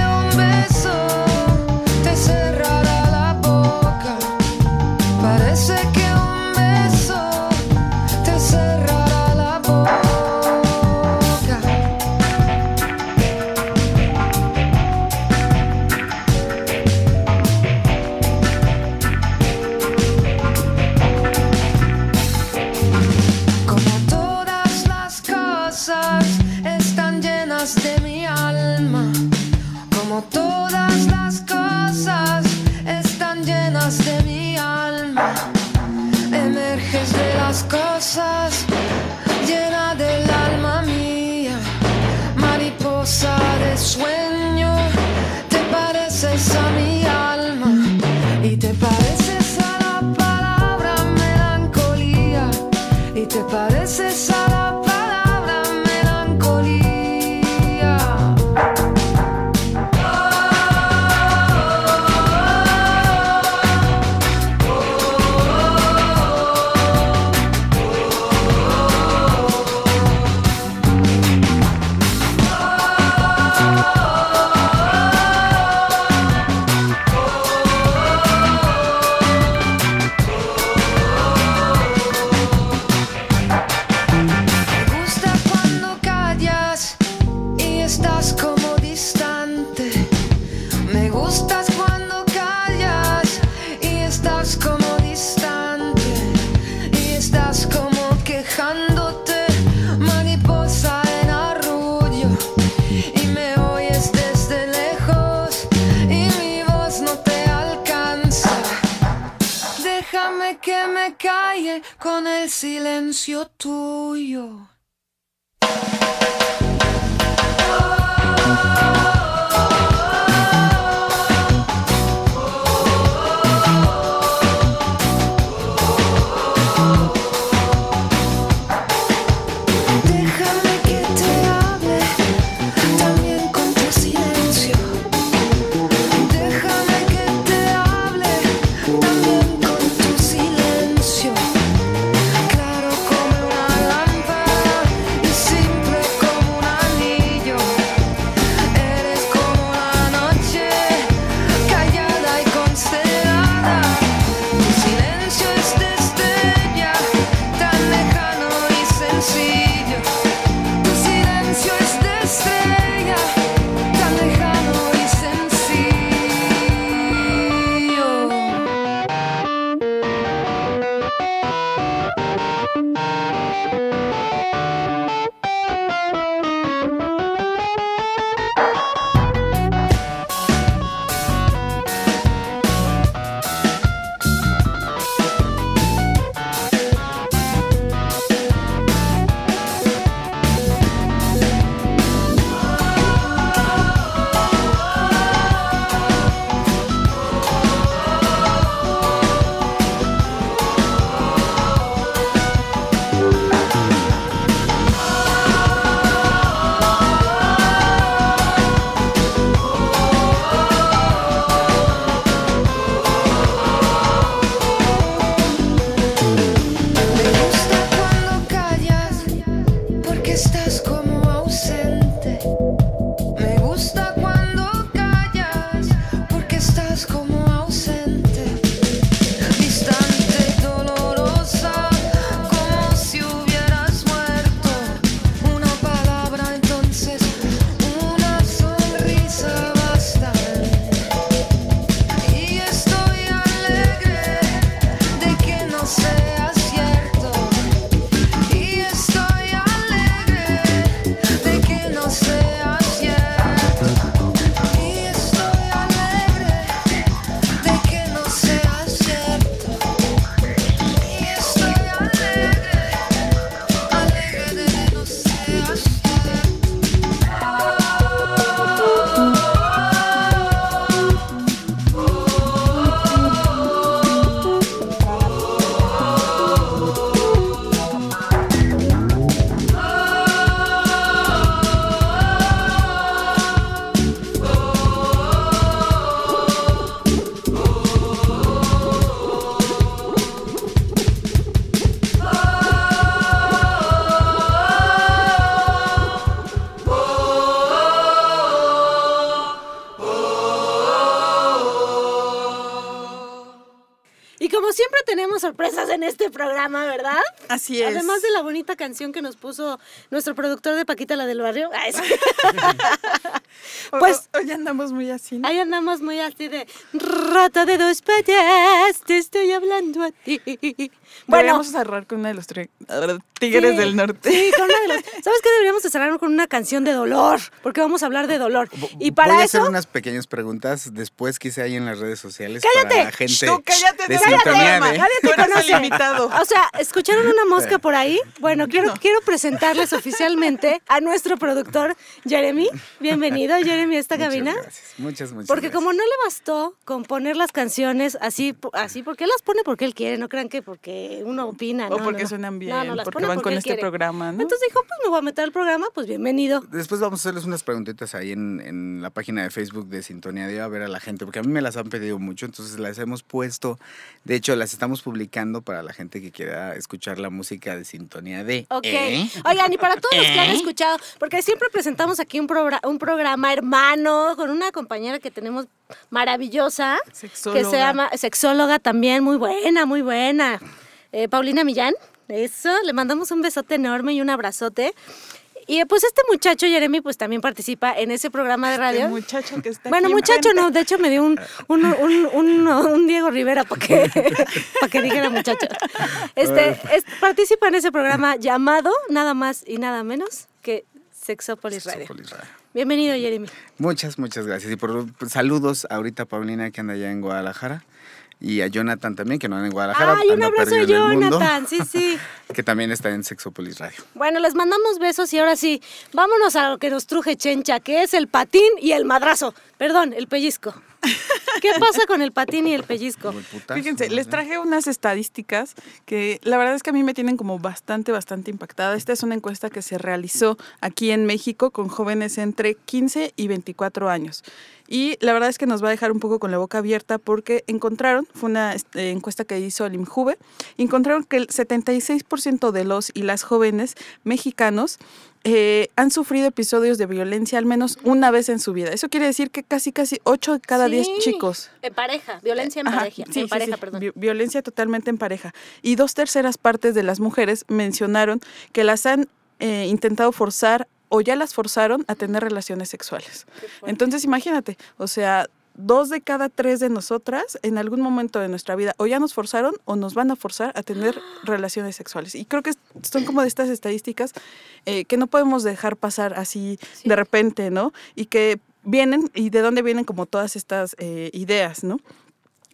programa, ¿verdad? Así es. Además de la bonita canción que nos puso nuestro productor de Paquita la del barrio. O- <laughs> <laughs> pues- <laughs> hoy andamos muy así. ¿no? Ahí andamos muy así de rata de dos patas, te estoy hablando a ti. Bueno, Vamos a cerrar con una de los tri- Tigres Sí, del Norte. Sí, con una de las. <laughs> ¿Sabes qué? Deberíamos de cerrar con una canción de dolor, porque vamos a hablar de dolor. Y para Voy a eso. hacer unas pequeñas preguntas después quizá ahí en las redes sociales ¡Cállate! para la gente Tú cállate, de cállate. Sintonía programa. D. Nadie te Tú eres el conoce. invitado. O sea, ¿escucharon una mosca por ahí? Bueno, quiero, quiero presentarles oficialmente a nuestro productor, Jeremy. Bienvenido, Jeremy, a esta cabina. gracias. Muchas, muchas Porque gracias. como no le bastó con poner las canciones así, así porque él las pone porque él quiere, no crean que porque uno opina. O no, porque no, no. suenan bien, No, no, las porque pone van con él este quiere. programa, ¿no? Entonces dijo, pues me voy a meter al programa, pues bienvenido. Después vamos a hacerles unas preguntitas ahí en, en la página de Facebook de Sintonía de a ver a la gente, porque a mí me las han pedido mucho, entonces las hemos puesto, de hecho las estamos publicando para la gente que quiera escuchar la música de Sintonía de. Ok. ¿Eh? Oigan, y para todos los que han <laughs> ¿Eh? escuchado, porque siempre presentamos aquí un, progra- un programa hermano con una compañera que tenemos maravillosa, que Sexóloga. se llama sexóloga también, muy buena, muy buena. Eh, Paulina Millán, eso, le mandamos un besote enorme y un abrazote. Y eh, pues este muchacho, Jeremy, pues también participa en ese programa de radio. El muchacho que está Bueno, aquí muchacho enfrente. no, de hecho me dio un, un, un, un- un Diego Rivera para que, <laughs> para que dijera muchacho. Este, es- participa en ese programa llamado nada más y nada menos que Sexópolis Radio. Sexópolis Radio. Bienvenido, Jeremy. Muchas, muchas gracias. Y por saludos ahorita a Paulina que anda allá en Guadalajara y a Jonathan también que no anda en Guadalajara. Ay, un abrazo a Jonathan, sí, sí. <laughs> que también está en Sexópolis Radio. Bueno, les mandamos besos y ahora sí, vámonos a lo que nos truje Chencha, que es el patín y el madrazo. Perdón, el pellizco. <laughs> ¿Qué pasa con el patín y el pellizco? Como el putazo, Fíjense, ¿no? les traje unas estadísticas que la verdad es que a mí me tienen como bastante, bastante impactada. Esta es una encuesta que se realizó aquí en México con jóvenes entre 15 y 24 años. Y la verdad es que nos va a dejar un poco con la boca abierta porque encontraron, fue una este, encuesta que hizo el IMJUVE, encontraron que el 76% de los y las jóvenes mexicanos eh, han sufrido episodios de violencia al menos una vez en su vida. Eso quiere decir que casi, casi 8 de cada 10 Sí, chicos En pareja, violencia en Ajá, pareja. sí, en sí, pareja, perdón. vi- Violencia totalmente en pareja. Y dos terceras partes de las mujeres mencionaron que las han eh, intentado forzar o ya las forzaron a tener relaciones sexuales. Entonces imagínate, o sea, dos de cada tres de nosotras en algún momento de nuestra vida o ya nos forzaron o nos van a forzar a tener <gasps> relaciones sexuales. Y creo que son como de estas estadísticas eh, que no podemos dejar pasar así Sí. de repente, ¿no? Y que vienen, y de dónde vienen como todas estas eh, ideas, ¿no?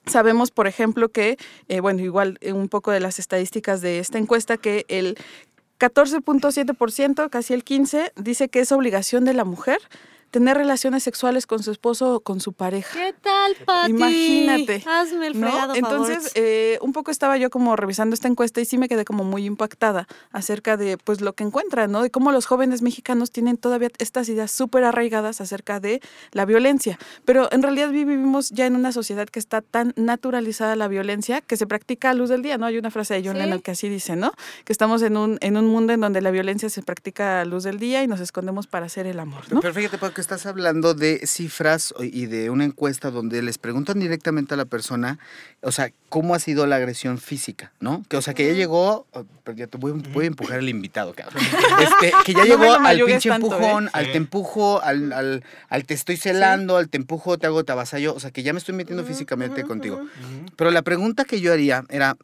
Sabemos, por ejemplo, que, eh, bueno, igual un poco de las estadísticas de esta encuesta, que el 14.7%, casi el 15%, dice que es obligación de la mujer tener relaciones sexuales con su esposo o con su pareja. ¿Qué tal, Pati? Imagínate. Hazme el ¿no? fregado Entonces, favor. eh, un poco estaba yo como revisando esta encuesta y sí me quedé como muy impactada acerca de pues lo que encuentran, ¿no? De cómo los jóvenes mexicanos tienen todavía estas ideas súper arraigadas acerca de la violencia. Pero en realidad vi- vivimos ya en una sociedad que está tan naturalizada la violencia que se practica a luz del día, ¿no? Hay una frase de John Sí. Lennon que así dice, ¿no? Que estamos en un, en un mundo en donde la violencia se practica a luz del día y nos escondemos para hacer el amor, ¿no? Pero fíjate, porque estás hablando de cifras y de una encuesta donde les preguntan directamente a la persona, o sea, cómo ha sido la agresión física, ¿no? Que, o sea, que ya llegó, oh, pero ya te voy, a- voy a empujar al invitado, cabrón. <laughs> Este, que ya No llegó al pinche tanto, empujón, ¿eh? al te empujo, al, al, al te estoy celando, al te empujo, te hago, te avasallo, o sea, que ya me estoy metiendo físicamente contigo. Pero la pregunta que yo haría era,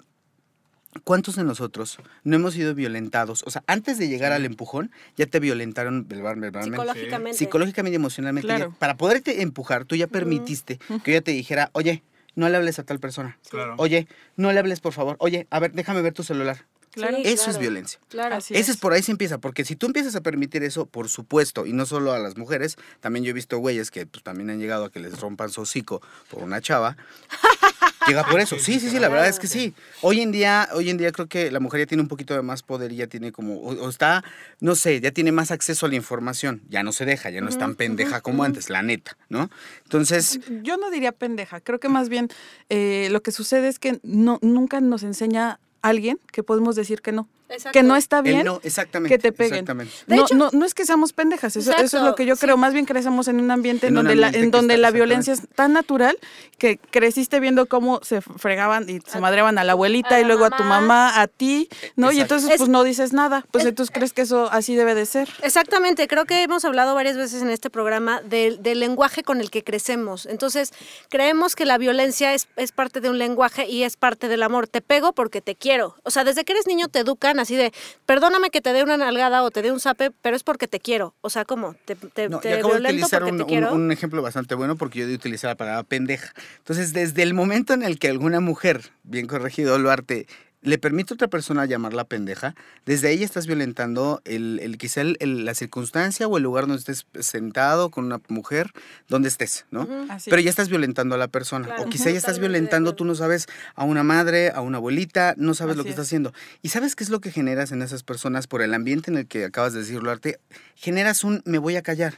¿Cuántos de nosotros no hemos sido violentados? O sea, antes de llegar al empujón, ya te violentaron verbal- verbalmente. Psicológicamente. Psicológicamente y emocionalmente. Claro. ya- para poderte empujar, tú ya permitiste que yo te dijera, oye, no le hables a tal persona. Claro. Oye, no le hables, por favor. Oye, a ver, déjame ver tu celular. Claro. Sí, Eso es violencia. Claro. Así Ese es por ahí se empieza, porque si tú empiezas a permitir eso, por supuesto, y no solo a las mujeres, también yo he visto güeyes que pues, también han llegado a que les rompan su hocico por una chava. <laughs> Llega por <laughs> eso. Sí, sí, sí, la verdad es que sí. Hoy en día, hoy en día creo que la mujer ya tiene un poquito de más poder y ya tiene como, o, o está, no sé, ya tiene más acceso a la información. Ya no se deja, ya no es tan pendeja como antes, la neta, ¿no? Entonces, Yo no diría pendeja, creo que más bien eh, lo que sucede es que no, nunca nos enseña alguien que podemos decir que no. Exacto. Que no está bien no, exactamente. que te peguen. Exactamente. De No, hecho- no, no es que seamos pendejas, eso, eso es lo que yo sí. creo. Más bien crecemos en un ambiente en, donde, la, en donde está- la violencia es tan natural que creciste viendo cómo se fregaban y se madreaban a la abuelita a y luego a tu mamá. a ti, ¿no? Y entonces Es- pues no dices nada. Pues es- entonces crees que eso así debe de ser. Exactamente, creo que hemos hablado varias veces en este programa del, del lenguaje con el que crecemos. Entonces, creemos que la violencia es, es parte de un lenguaje y es parte del amor. Te pego porque te quiero. O sea, desde que eres niño te educan así de, perdóname que te dé una nalgada o te dé un zape, pero es porque te quiero. O sea, ¿cómo? ¿Te, te, No, te acabo de utilizar porque un, te un- quiero? un ejemplo bastante bueno porque yo de utilizar la palabra pendeja. Entonces, desde el momento en el que alguna mujer, bien corregido, Luarte, le permite a otra persona llamarla pendeja, desde ahí estás violentando el, el quizá el- el- la circunstancia o el lugar donde estés sentado con una mujer, donde estés, ¿no? Pero ya estás violentando a la persona. Claro. O quizá ya estás violentando, tú no sabes, a una madre, a una abuelita, no sabes lo que es. estás haciendo. ¿Y sabes qué es lo que generas en esas personas por el ambiente en el que acabas de decirlo, Arte? Generas un me voy a callar.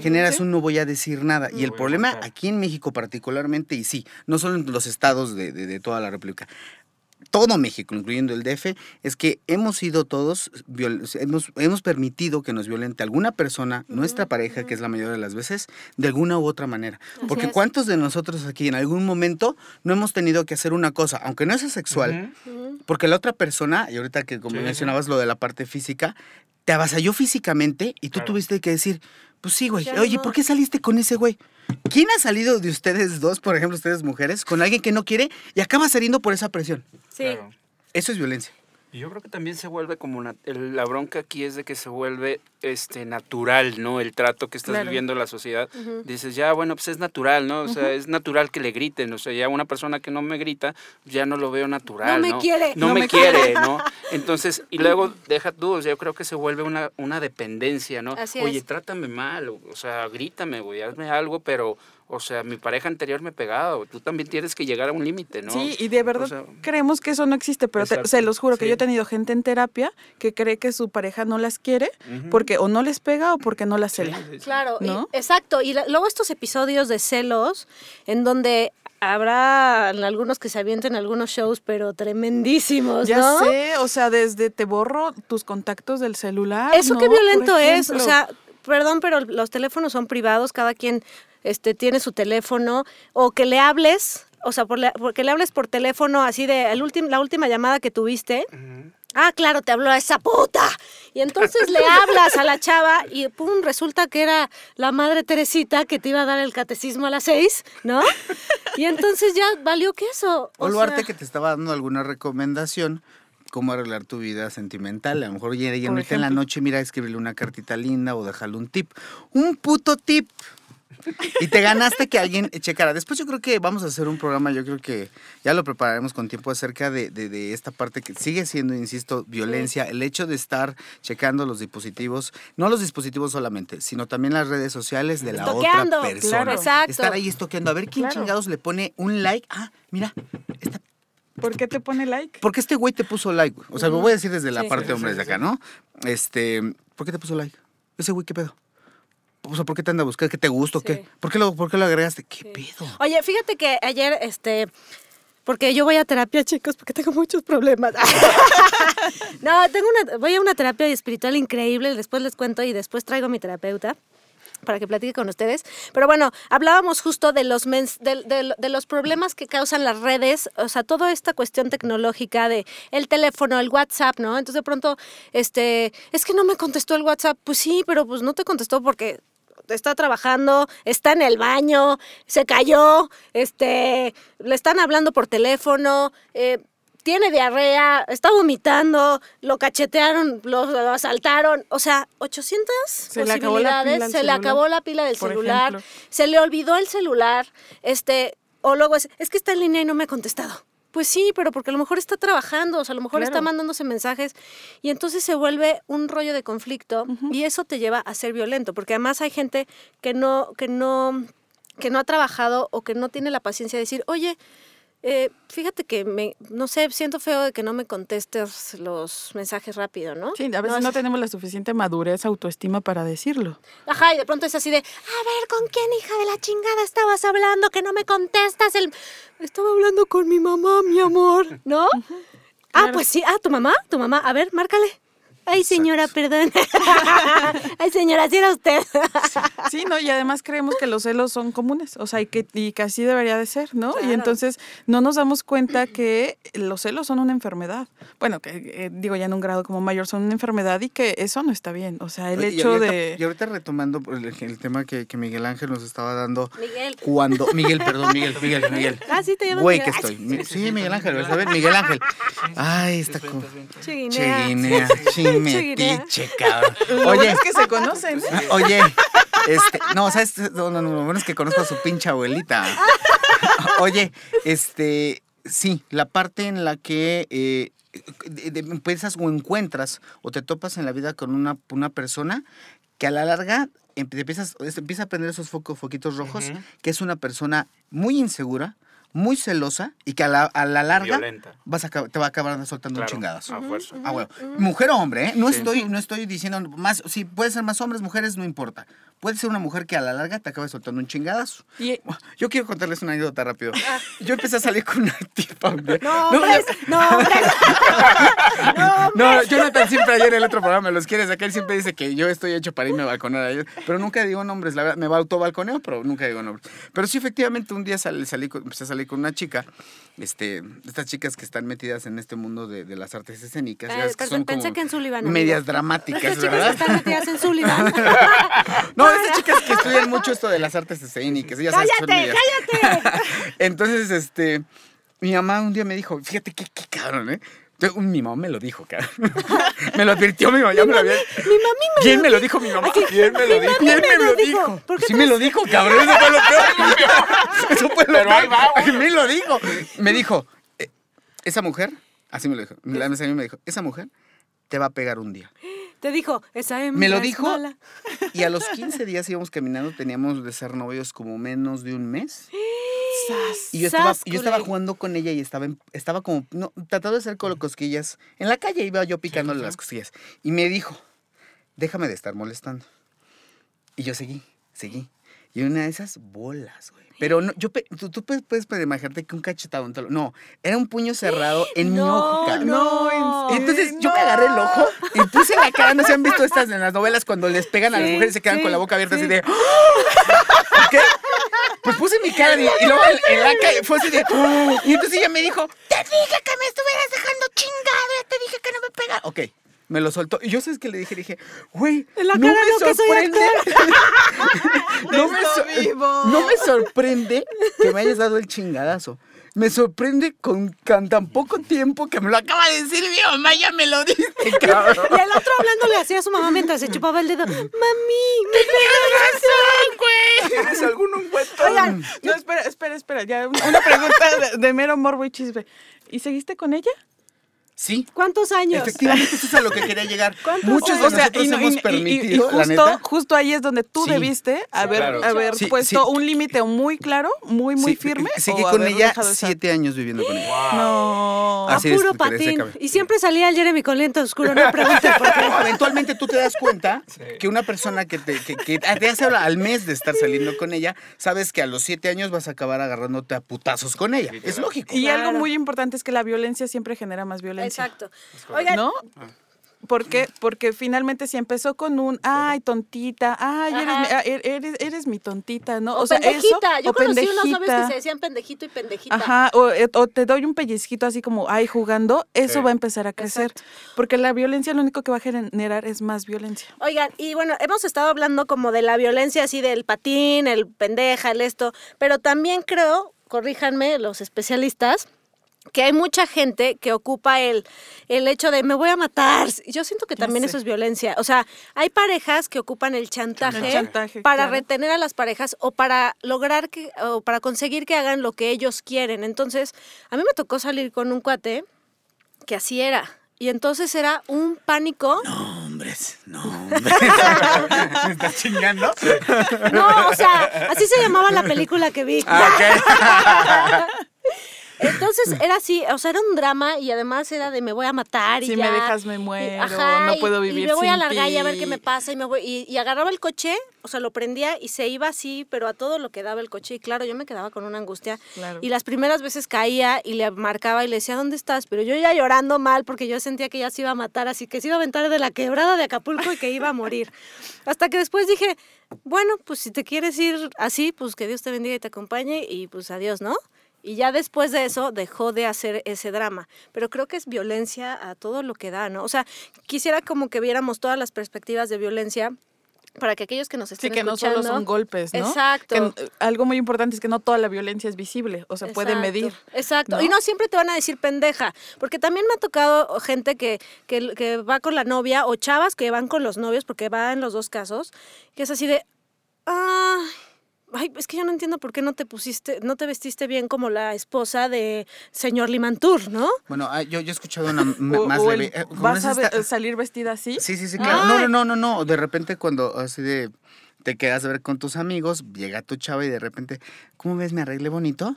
Generas un no voy a decir nada. Y el problema aquí en México particularmente, y sí, no solo en los estados de, de- de toda la República, todo México, incluyendo el DF, es que hemos sido todos, viol- hemos, hemos permitido que nos violente alguna persona, nuestra pareja, que es la mayoría de las veces, de alguna u otra manera. Porque es. ¿cuántos de nosotros aquí en algún momento no hemos tenido que hacer una cosa, aunque no sea sexual, porque la otra persona, y ahorita que como Sí, sí. mencionabas lo de la parte física, te avasalló físicamente y tú Claro. tuviste que decir, pues sí, güey, Ya oye, no. ¿por qué saliste con ese güey? ¿Quién ha salido de ustedes dos, por ejemplo, ustedes mujeres, con alguien que no quiere y acaba saliendo por esa presión? Sí. Claro. Eso es violencia. Yo creo que también se vuelve como una, el- la bronca aquí es de que se vuelve este natural, ¿no? El trato que estás Claro. viviendo en la sociedad. Dices, ya, bueno, pues es natural, ¿no? O sea, es natural que le griten. O sea, ya una persona que no me grita, ya no lo veo natural, No ¿no? me quiere. No, No me, me quiere, ¿no? Entonces, y luego deja tú, o sea, yo creo que se vuelve una, una dependencia, ¿no? Así Oye, es. trátame mal, o o sea, grítame, güey, hazme algo, pero, o sea, mi pareja anterior me pegaba, o tú también tienes que llegar a un límite, ¿no? Sí, y de verdad O sea, creemos que eso no existe, pero te- se los juro que sí. yo he tenido gente en terapia que cree que su pareja no las quiere porque o no les pega o porque no las cela. sí, sí. Claro, y- ¿No? exacto. Y la- luego estos episodios de celos, en donde habrá algunos que se avienten algunos shows, pero tremendísimos, Ya ¿no? sé, o sea, desde te borro tus contactos del celular. Eso ¿no? qué violento es, o sea, perdón, pero los teléfonos son privados, cada quien este tiene su teléfono o que le hables, o sea, por, la- porque le hables por teléfono así de el la última llamada que tuviste. Ah, claro, te habló esa puta. Y entonces le hablas a la chava y pum, resulta que era la madre Teresita que te iba a dar el catecismo a las seis, ¿no? Y entonces ya valió que eso. O o Luarte sea, que te estaba dando alguna recomendación, cómo arreglar tu vida sentimental. A lo mejor ya, ya ahorita en la noche, mira, escribirle una cartita linda o dejarle un tip. Un puto tip. Y te ganaste que alguien checara. Después yo creo que vamos a hacer un programa, yo creo que ya lo prepararemos con tiempo acerca de, de- de esta parte que sigue siendo, insisto, violencia. El hecho de estar checando los dispositivos, no los dispositivos solamente, sino también las redes sociales de la Estoqueando, otra persona. claro. Estar ahí estoqueando, a ver quién Claro. chingados le pone un like. Ah, mira, esta ¿Por qué te pone like? ¿Por qué este güey te puso like? güey? O sea, lo voy a decir desde la Sí. parte Sí, hombres sí, de acá, ¿no? Este, ¿por qué te puso like? Ese güey, ¿qué pedo? O sea, ¿por qué te anda a buscar? ¿Qué te gusta o qué? ¿Por qué lo, por qué lo agregaste? ¿Qué pedo? Oye, fíjate que ayer, este, porque yo voy a terapia, chicos, porque tengo muchos problemas. <laughs> no, tengo una, voy a una terapia espiritual increíble, después les cuento y después traigo a mi terapeuta para que platique con ustedes. Pero bueno, hablábamos justo de los, mens- de, los problemas que causan las redes, o sea, toda esta cuestión tecnológica de el teléfono, el WhatsApp, ¿no? Entonces de pronto, este, es que no me contestó el WhatsApp. Pues sí, pero pues no te contestó porque está trabajando, está en el baño, se cayó, este, le están hablando por teléfono, eh, tiene diarrea, está vomitando, lo cachetearon, lo, lo asaltaron, o sea, 800 Se posibilidades, se le acabó la pila del celular, ejemplo. se le olvidó el celular, este, o luego es, es que está en línea y no me ha contestado. Pues sí, pero porque a lo mejor está trabajando, o sea, a lo mejor está mandándose mensajes y entonces se vuelve un rollo de conflicto y eso te lleva a ser violento, porque además hay gente que no, que no, que no ha trabajado o que no tiene la paciencia de decir, oye, eh, fíjate que me, no sé, siento feo de que no me contestes los mensajes rápido, ¿no? Sí, a veces no es- tenemos la suficiente madurez, autoestima para decirlo. Ajá, y de pronto es así de, a ver, ¿con quién hija de la chingada estabas hablando que no me contestas? El... Estaba hablando con mi mamá, mi amor, ¿no? Ah, claro. pues sí, ah, tu mamá, tu mamá, a ver, márcale. Ay, señora, perdón. <laughs> Ay, señora, si era usted. Sí, ¿no? Y además creemos que los celos son comunes, o sea, y que, y que así debería de ser, ¿no? Claro. Y entonces no nos damos cuenta que los celos son una enfermedad. Bueno, que eh, digo ya en un grado como mayor son una enfermedad y que eso no está bien. O sea, el Oye, y hecho ahorita- de... Y ahorita retomando el, el tema que, que Miguel Ángel nos estaba dando. Miguel. Cuando. Miguel, perdón, Miguel, Miguel, Miguel. Ah, sí, te llamas Güey que estoy. Sí, Miguel Ángel, ¿verdad? Miguel Ángel. Ay, está. Cheguinea, Chimetiche, cabrón. <laughs> Oye, es que se conocen. Ah, Oye, este, no, ¿sabes? No, no, lo bueno es que conozco a su pinche abuelita. <laughs> Oye, este, sí, la parte en la que eh, empiezas o encuentras o te topas en la vida con una, una persona que a la larga em- empiezas, empieza a prender esos focos, foquitos rojos, que es una persona muy insegura, muy celosa y que a la, a la larga Violenta. vas a, te va a acabar soltando Claro, un chingadazo. a fuerza. Ah, bueno. Mujer o hombre, ¿eh? No, estoy, no estoy diciendo más. Si puede ser más hombres, mujeres, no importa. Puede ser una mujer que a la larga te acabe soltando un chingadazo. Y- Yo quiero contarles una anécdota rápido. Yo empecé a salir con una tipa. un día. No, hombres, no, hombres. <laughs> No, Jonathan siempre ayer en el otro programa los quiere sacar. Él siempre dice que yo estoy hecho para irme a balconar a ellos. Pero nunca digo nombres. La verdad, me va autobalconeo, pero nunca digo nombres. Pero sí, efectivamente, un día salí, salí empecé a salir con una chica. Este, estas chicas que están metidas en este mundo de, de las artes escénicas. Eh, que son pensé como que en Sullivan, amigo. Medias Las dramáticas, chicas que están metidas en Sullivan. <laughs> No, esas chicas que estudian mucho esto de las artes escénicas. ellas ¡Cállate, cállate! <laughs> Entonces, este, mi mamá un día me dijo, fíjate qué, qué cabrón, ¿eh? Entonces, mi mamá me lo dijo, cabrón. <laughs> me lo advirtió mi mamá, ya me lo había... Mi mami me ¿Quién lo me lo dijo mi mamá? ¿Quién me lo dijo? ¿Quién me me lo dijo. ¿Por qué Sí me lo- dijo, cabrón. Eso fue lo peor. <laughs> Eso fue lo Pero ahí peor. va, A mí lo dijo. Me dijo, eh, esa mujer, así me lo dijo, la mesa a mí me dijo, esa mujer te va a pegar un día. Te dijo, esa hembra Me lo es dijo mala. y a los 15 días íbamos caminando, teníamos de ser novios como menos de un mes. <laughs> Sas. Y yo estaba, Sas, yo estaba jugando con ella y estaba, en- estaba como, no, tratando de hacer con cosquillas. En la calle iba yo picándole las cosquillas. Y me dijo, déjame de estar molestando. Y yo seguí, seguí. Y una de esas bolas, güey. Pero no, yo, tú, tú puedes, puedes imaginarte que un cachetado, te lo- no, era un puño cerrado <gasps> en mi ojo, cabrón. No, en Entonces serio, yo me no. agarré el ojo y puse la cara, no se han visto estas en las novelas cuando les pegan a las mujeres y se quedan sí, con la boca abierta sí. así de... <gasps> ¿Qué? Pues puse mi cara y, y luego la calle fue así de... Y entonces ella me dijo, te dije que me estuvieras dejando chingado, ya te dije que no me pega. Ok, me lo soltó. Y yo sabes que le dije, le dije, güey, no me sorprende. <laughs> no, me vivo. no me sorprende que me hayas dado el chingadazo. Me sorprende con, con tan poco tiempo que me lo acaba de decir mi mamá, ya me lo dice, <laughs> cabrón. Y el otro hablándole así a su mamá mientras se chupaba el dedo. Mami, <laughs> me ¿Tienes algún ungüento? Oigan, No, espera, espera, espera. Ya una una pregunta de, de mero morbo y chisme. ¿Y seguiste con ella? Sí. ¿Cuántos años? Efectivamente, eso es a lo que quería llegar. <laughs> ¿Cuántos Muchos de O sea, nosotros y, no- hemos y- y- y- permitido, y la justo, neta. justo ahí es donde tú Sí. debiste haber, claro. haber Sí, puesto sí. un límite muy claro, muy, muy Sí, firme. Seguí con ella siete años viviendo con ella. No. A Así es, puro patín. Y siempre salía el Jeremy con lente oscuro, no me pregunten por qué. <laughs> Eventualmente tú te das cuenta <laughs> que una persona que te, que, que te hace al mes de estar saliendo con ella, sabes que a los siete años vas a acabar agarrándote a putazos con ella. Es lógico. Y Claro. algo muy importante es que la violencia siempre genera más violencia. Exacto. Oigan, ¿No? ¿Por qué? Porque finalmente si empezó con un, ay, tontita, ay, eres mi, Ajá. ah, er- eres, eres mi tontita, ¿no? o, sea, pendejita. eso, Yo o conocí unos novios pendejita. que se decían pendejito y pendejita. Ajá, o, eh, o te doy un pellizquito así como, ay, jugando, eso Sí. va a empezar a crecer. Porque la violencia lo único que va a generar es más violencia. Oigan, y bueno, hemos estado hablando como de la violencia así del patín, el pendeja, el esto, pero también creo, corríjanme los especialistas, que hay mucha gente que ocupa el, el hecho de me voy a matar. Yo siento que Ya también sé. eso es violencia. O sea, hay parejas que ocupan el chantaje, El chantaje, para claro. retener a las parejas o para lograr que, o para conseguir que hagan lo que ellos quieren. Entonces, a mí me tocó salir con un cuate que así era. Y entonces era un pánico. No, hombres, no, hombres. <laughs> ¿Me estás chingando? No, o sea, así se llamaba la película que vi. Ah, ok. <laughs> Entonces era así, o sea, era un drama y además era de me voy a matar y Si ya. me dejas me Y- muero, ajá, no y- puedo y vivir me voy a sin largar y a ver qué me pasa y me voy y, y agarraba el coche, o sea, lo prendía y se iba así, pero a todo lo que daba el coche y claro, yo me quedaba con una angustia Claro. y las primeras veces caía y le marcaba y le decía, "¿Dónde estás?", pero yo ya llorando mal porque yo sentía que ya se iba a matar, así que se iba a aventar de la quebrada de Acapulco y que iba a morir. <laughs> Hasta que después dije, bueno, pues si te quieres ir así, pues que Dios te bendiga y te acompañe y pues adiós, ¿no? Y ya después de eso dejó de hacer ese drama. Pero creo que es violencia a todo lo que da, ¿no? O sea, quisiera como que viéramos todas las perspectivas de violencia para que aquellos que nos Sí, estén que no escuchando... solo son golpes, ¿no? Exacto. Que, eh, algo muy importante es que no toda la violencia es visible, o se puede medir. Exacto. ¿no? Y no siempre te van a decir pendeja, porque también me ha tocado gente que, que, que va con la novia o chavas que van con los novios, porque va en los dos casos, que es así de, "Ay, ay, es que yo no entiendo por qué no te pusiste, no te vestiste bien como la esposa de señor Limantur, ¿no? Bueno, ah, yo, yo he escuchado una <laughs> O- más o leve. eh, ¿cómo ¿Vas a esta? salir vestida así? Sí, sí, sí, claro. No, no, no, no, no. De repente cuando así de te quedas a ver con tus amigos, llega tu chava y de repente, ¿cómo ves? ¿Me arreglé bonito?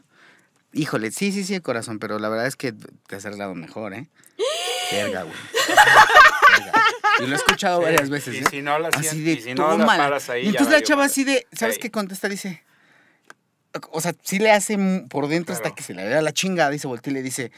Híjole, sí, sí, sí, corazón, pero la verdad es que te has arreglado mejor, ¿eh? <gasps> Verga, güey. <laughs> Y lo he escuchado Sí, varias veces, y ¿eh? si no la así de y si no la paras ahí, Y entonces la chava así de, ¿sabes Ey. qué contesta? Dice, o sea, sí le hace por dentro hasta Claro. que se le vea la chingada y se voltea y le dice,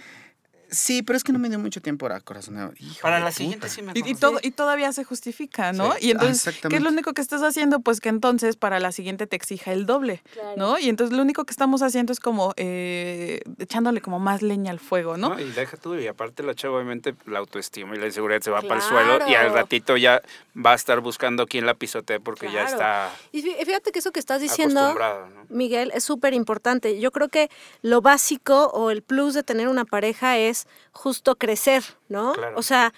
sí, pero es que no me dio mucho tiempo ahora, corazón. Hijo Para la puta. siguiente sí me Y, y todo, y todavía se justifica, ¿no? Sí. Y entonces, Ah, ¿qué es lo único que estás haciendo? Pues que entonces para la siguiente te exija el doble, Claro. ¿no? Y entonces lo único que estamos haciendo es como eh, echándole como más leña al fuego, ¿no? ¿no? Y deja tú, y aparte la chava obviamente la autoestima y la inseguridad se va para el suelo y al ratito ya va a estar buscando quién la pisotee porque ya está Y fí- fíjate que eso que estás diciendo, ¿no? Miguel, es súper importante. Yo creo que lo básico o el plus de tener una pareja es justo crecer, ¿no? Claro. O sea,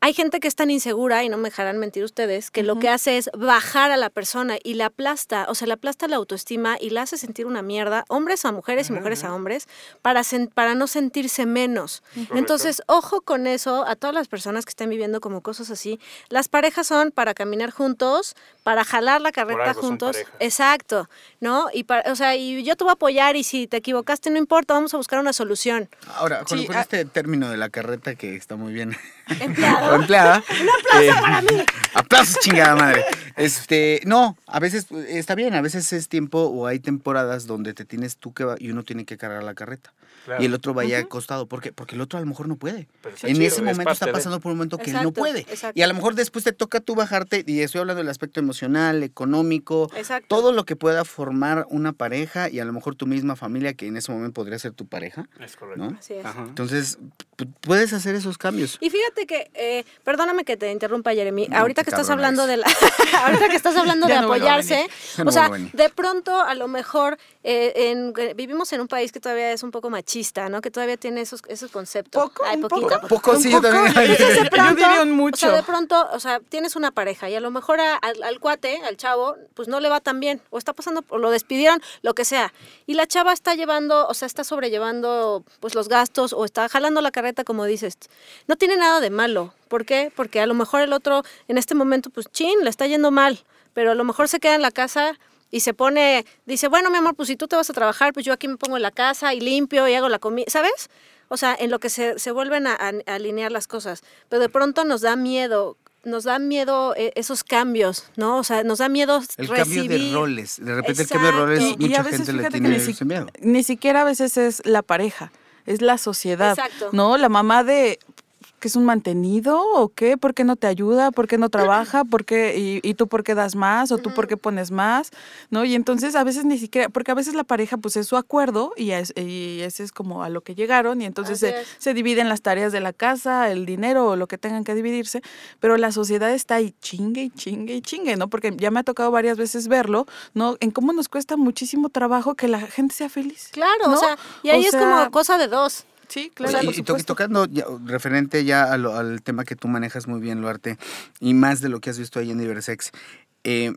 hay gente que es tan insegura, y no me dejarán mentir ustedes, que lo que hace es bajar a la persona y la aplasta, o sea, le aplasta la autoestima y la hace sentir una mierda, hombres a mujeres y mujeres a hombres, para, sen- para no sentirse menos. Entonces, ojo con eso, a todas las personas que estén viviendo como cosas así. Las parejas son para caminar juntos, para jalar la carreta juntos. Exacto, ¿no? Y para, o sea, y yo te voy a apoyar y si te equivocaste no importa, vamos a buscar una solución. Ahora, con, Sí, con ah- este término de la carreta que está muy bien Empleado. O empleada. <laughs> Un aplauso para mí. Aplausos, chingada madre. Este, no, a veces está bien, a veces es tiempo o hay temporadas donde te tienes tú que va- y uno tiene que cargar la carreta. Claro. Y el otro vaya acostado. ¿Por qué? Porque el otro a lo mejor no puede. Pero en chido, ese es momento está de- pasando por un momento que él no puede. exacto. Y a lo mejor después te toca tú bajarte, y estoy hablando del aspecto emocional, económico, Exacto. todo lo que pueda formar una pareja y a lo mejor tu misma familia, que en ese momento podría ser tu pareja. Es correcto. ¿no? Así es. Ajá. Entonces, pu- puedes hacer esos cambios. Y fíjate que, eh, perdóname que te interrumpa, Jeremy. No, ahorita que estás hablando de la, <laughs> ahorita que estás hablando <laughs> de no apoyarse, no o sea, de pronto a lo mejor eh, en- eh, vivimos en un país que todavía es un poco machista, ¿no? Que todavía tiene esos esos conceptos. Poco, Ay, un poquito. poco. Poco, Un sí, yo también. Entonces, de Yo pronto, <laughs> diría un O mucho. sea, de pronto, o sea, tienes una pareja y a lo mejor a- al, al cuate, al chavo, pues no le va tan bien, o está pasando, o lo despidieron, lo que sea. Y la chava está llevando, o sea, está sobrellevando pues los gastos o está jalando la carreta, como dices. No tiene nada de malo. ¿Por qué? Porque a lo mejor el otro en este momento, pues chin, le está yendo mal, pero a lo mejor se queda en la casa y se pone, dice, bueno, mi amor, pues si tú te vas a trabajar, pues yo aquí me pongo en la casa y limpio y hago la comida, ¿sabes? O sea, en lo que se, se vuelven a, a- a alinear las cosas. Pero de pronto nos da miedo, nos da miedo eh, esos cambios, ¿no? O sea, nos da miedo El recibir. cambio de roles. De repente el cambio de roles, y a mucha veces gente le tiene ese miedo. ni siquiera a veces es la pareja, es la sociedad, Exacto. ¿no? La mamá de que es un mantenido o qué, ¿por qué no te ayuda? ¿Por qué no trabaja? ¿Por qué y, y tú por qué das más o tú por qué pones más? ¿No? Y entonces a veces ni siquiera, porque a veces la pareja pues es su acuerdo y, es- y ese es como a lo que llegaron y entonces se, dividen las tareas de la casa, el dinero o lo que tengan que dividirse, pero la sociedad está ahí chingue y chingue y chingue, ¿no? Porque ya me ha tocado varias veces verlo, ¿no? En cómo nos cuesta muchísimo trabajo que la gente sea feliz. Claro, o sea, y ahí O es como cosa de dos. Sí, claro. y- tocando ya, referente ya lo- al tema que tú manejas muy bien, Luarte, y más de lo que has visto ahí en Diversex, eh,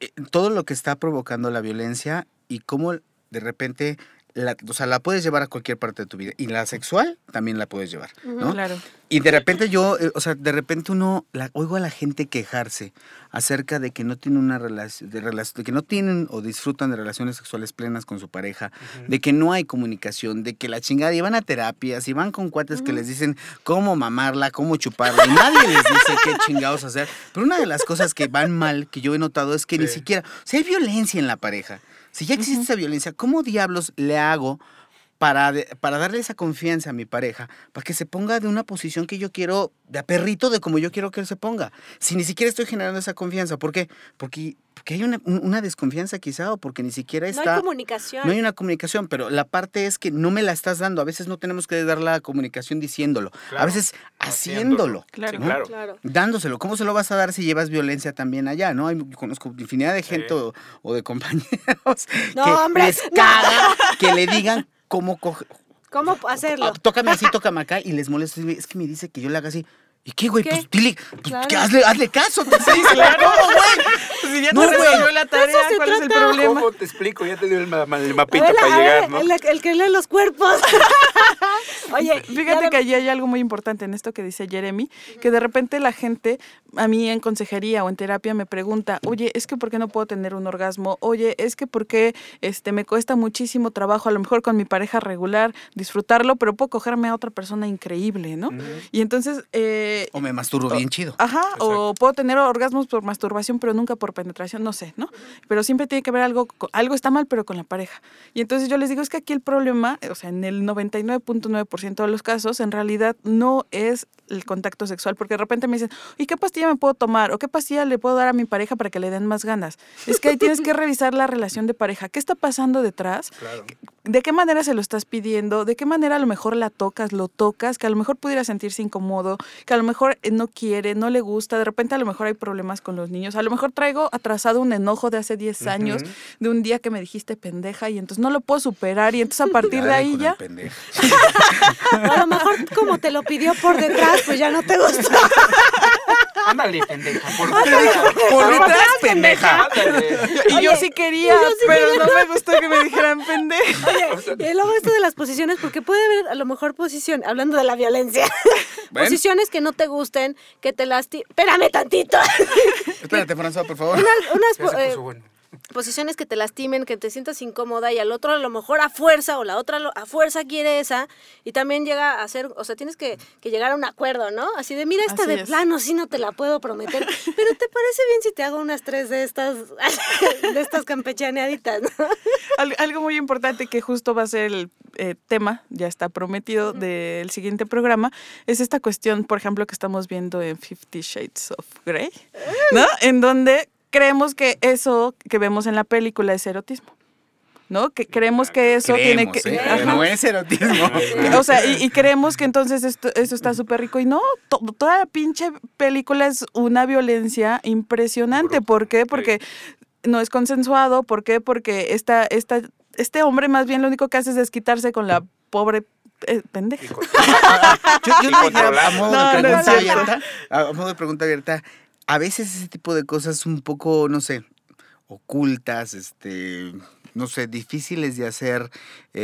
eh, todo lo que está provocando la violencia y cómo de repente la, o sea, la puedes llevar a cualquier parte de tu vida. Y la sexual también la puedes llevar, ¿no? Claro. Y de repente yo, eh, o sea, de repente uno, la, oigo a la gente quejarse acerca de que no tienen una relación, de, relac- de que no tienen o disfrutan de relaciones sexuales plenas con su pareja, de que no hay comunicación, de que la chingada, y van a terapias, y van con cuates que les dicen cómo mamarla, cómo chuparla, y nadie les dice qué chingados hacer. Pero una de las cosas que van mal, que yo he notado, es que ni siquiera, si hay violencia en la pareja, si ya existe esa violencia, ¿cómo diablos le hago? Para, de- para darle esa confianza a mi pareja, para que se ponga de una posición que yo quiero, de a perrito, de como yo quiero que él se ponga. Si ni siquiera estoy generando esa confianza, ¿por qué? Porque, porque hay una, un- una desconfianza quizá o porque ni siquiera No está... hay comunicación. No hay una comunicación, pero la parte es que no me la estás dando. A veces no tenemos que dar la comunicación diciéndolo, a Claro, veces haciéndolo. Claro. Sí, ¿no? claro. Claro. Dándoselo. ¿Cómo se lo vas a dar si llevas violencia también allá? ¿no? Hay, conozco infinidad de gente o, o de compañeros No, que hombre, les no. caga que le digan cómo coge, ¿Cómo hacerlo? Ah, tócame así, tócame acá y les molesta. Es que me dice que yo le haga así. ¿Y qué, güey? ¿Qué? Pues dile, pues, Claro. que hazle, hazle caso. Te <laughs> sí, claro. <laughs> Pues si ya No, te güey. resolvió la tarea, ¿cuál es el trata. problema? ¿Cómo te explico? Ya te dio el, ma- el mapita ver, para ver, llegar, ¿no? el, el que lee los cuerpos. <laughs> Oye, Fíjate que allí hay algo muy importante en esto que dice Jeremy, que de repente la gente a mí en consejería o en terapia me pregunta, oye, es que ¿por qué no puedo tener un orgasmo? Oye, es que ¿por qué este, me cuesta muchísimo trabajo, a lo mejor con mi pareja regular, disfrutarlo, pero puedo cogerme a otra persona increíble, ¿no? Y entonces... eh, O me masturbo bien chido. Ajá, o puedo tener orgasmos por masturbación, pero nunca por penetración, no sé, ¿no? Pero siempre tiene que ver algo, algo está mal, pero con la pareja. Y entonces yo les digo, es que aquí el problema, o sea, en el 99.9% de los casos, en realidad no es el contacto sexual, porque de repente me dicen, ¿y qué pastilla me puedo tomar? ¿O qué pastilla le puedo dar a mi pareja para que le den más ganas? Es que ahí tienes que revisar la relación de pareja. ¿Qué está pasando detrás? Claro. ¿De qué manera se lo estás pidiendo? ¿De qué manera a lo mejor la tocas, lo tocas? Que a lo mejor pudiera sentirse incómodo, que a lo mejor eh, no quiere, no le gusta, de repente a lo mejor hay problemas con los niños, a lo mejor traigo atrasado un enojo de hace 10 años, de un día que me dijiste pendeja y entonces no lo puedo superar y entonces a partir de ahí ya... <laughs> a lo mejor como te lo pidió por detrás, pues ya no te gustó. <laughs> Ándale, pendeja. Por Por detrás, pendeja. Y yo sí quería, pero no me gustó que me dijeran pendeja. Y luego esto de las posiciones, porque puede haber a lo mejor posición, hablando de la violencia, <laughs> posiciones que no te gusten, que te lastimen. Espérame tantito. Espérate, François, por favor. Unas, eh, bueno. Posiciones que te lastimen, que te sientas incómoda y al otro a lo mejor a fuerza o la otra a fuerza quiere esa y también llega a ser, o sea, tienes que, que llegar a un acuerdo, ¿no? Así de, mira, esta Así de es. plano sí no te la puedo prometer, pero ¿te parece bien si te hago unas tres de estas, <laughs> de estas campechaneaditas, ¿no? Al- algo muy importante que justo va a ser el eh, tema, ya está prometido, del siguiente programa, es esta cuestión, por ejemplo, que estamos viendo en Fifty Shades of Grey, ¿no? En donde creemos que eso que vemos en la película es erotismo, ¿no? Que creemos que eso tiene que... ¿eh? No es erotismo. <laughs> O sea, y, y creemos que entonces esto, esto está súper rico. Y no, to- toda la pinche película es una violencia impresionante. ¿Por qué? Porque no es consensuado. ¿Por qué? Porque esta, esta, este hombre más bien lo único que hace es desquitarse con la pobre eh, pendeja. <laughs> <laughs> Yo, a modo No, de pregunta abierta, a modo de pregunta abierta, a veces ese tipo de cosas un poco, no sé, ocultas, este, no sé, difíciles de hacer,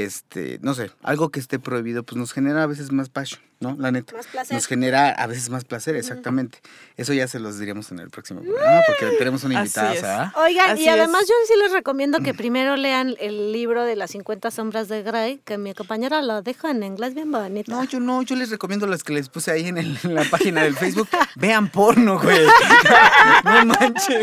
este, no sé, algo que esté prohibido, pues nos genera a veces más passion, ¿no? La neta. Más placer. Nos genera a veces más placer, exactamente. Eso ya se los diríamos en el próximo programa, porque tenemos una Así invitada, es. ¿sabes? Oigan, Así y además es. yo sí les recomiendo que primero lean el libro de las 50 sombras de Grey, que mi compañera lo deja en inglés bien bonito. No, yo no, yo les recomiendo las que les puse ahí en, el- en la página del Facebook. <laughs> Vean porno, güey. <laughs> No manchen.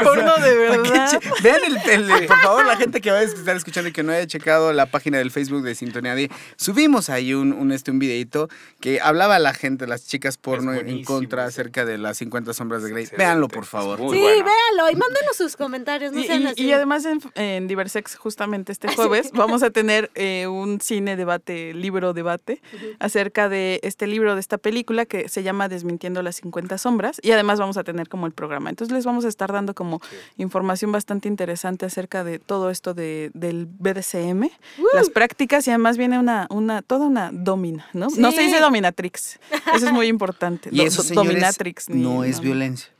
O Porno de ¿para qué verdad. Vean el, el- por favor, la gente que va a estar escuchando y que no haya checado la página del Facebook de Sintonía D, subimos ahí un, un, este, un videito que hablaba la gente, las chicas porno en contra acerca de las 50 sombras de Grey. Excelente. Véanlo, por favor. Muy sí, bueno. véanlo y mándenos sus comentarios, no Y, sean y- así. y además en, en Diversex, justamente este jueves, vamos a tener eh, un cine debate, libro debate, acerca de este libro, de esta película que se llama Desmintiendo las 50 sombras. Y además vamos a tener como el programa. Entonces les vamos a estar dando como información bastante interesante acerca de todo esto de, del BDSM, las prácticas y además viene una, una, toda una domina, ¿no? No se dice dominatrix. Eso es muy importante. <laughs> Y Do- eso, do- señores, dominatrix. ni- no es violencia.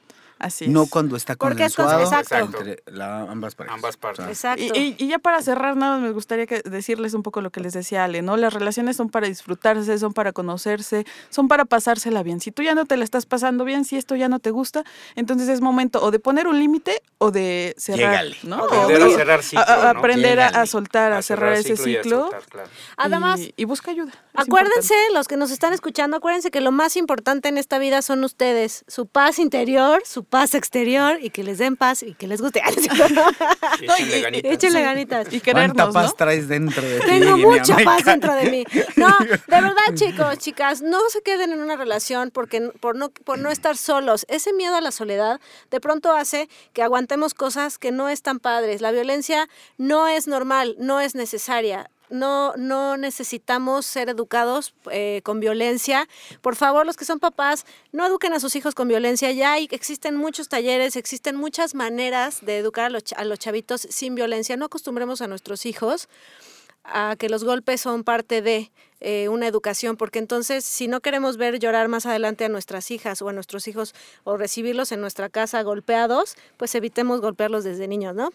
Así es. No cuando está Porque es consensuado cons- exacto. entre la- ambas parejas. Ambas partes. O sea, Exacto. Y, y- y ya para cerrar, nada más me gustaría que decirles un poco lo que les decía Ale, ¿no? Las relaciones son para disfrutarse, son para conocerse, son para pasársela bien. Si tú ya no te la estás pasando bien, si esto ya no te gusta, entonces es momento o de poner un límite o de cerrar, Llégale. ¿no? Aprender O a de- cerrar ciclo, a- ¿no? aprender a, soltar, a, A cerrar ese y ciclo. soltar, claro. Además, y, y busca ayuda. es Acuérdense, importante. los que nos están escuchando, acuérdense que lo más importante en esta vida son ustedes, su paz interior, su paz exterior y que les den paz y que les guste. <laughs> Y échenle ganitas. Échenle ganitas. Y ¿Cuánta querernos, paz ¿no? traes dentro de ti? Tengo mucha paz dentro de mí. No, de verdad, <laughs> chicos, chicas, no se queden en una relación porque por no por no estar solos. Ese miedo a la soledad de pronto hace que aguantemos cosas que no están padres. La violencia no es normal, no es necesaria. No, no necesitamos ser educados eh, con violencia. Por favor, los que son papás, no eduquen a sus hijos con violencia. Ya hay, existen muchos talleres, existen muchas maneras de educar a los, a los chavitos sin violencia. No acostumbremos a nuestros hijos a que los golpes son parte de eh, una educación, porque entonces si no queremos ver llorar más adelante a nuestras hijas o a nuestros hijos o recibirlos en nuestra casa golpeados, pues evitemos golpearlos desde niños, ¿no?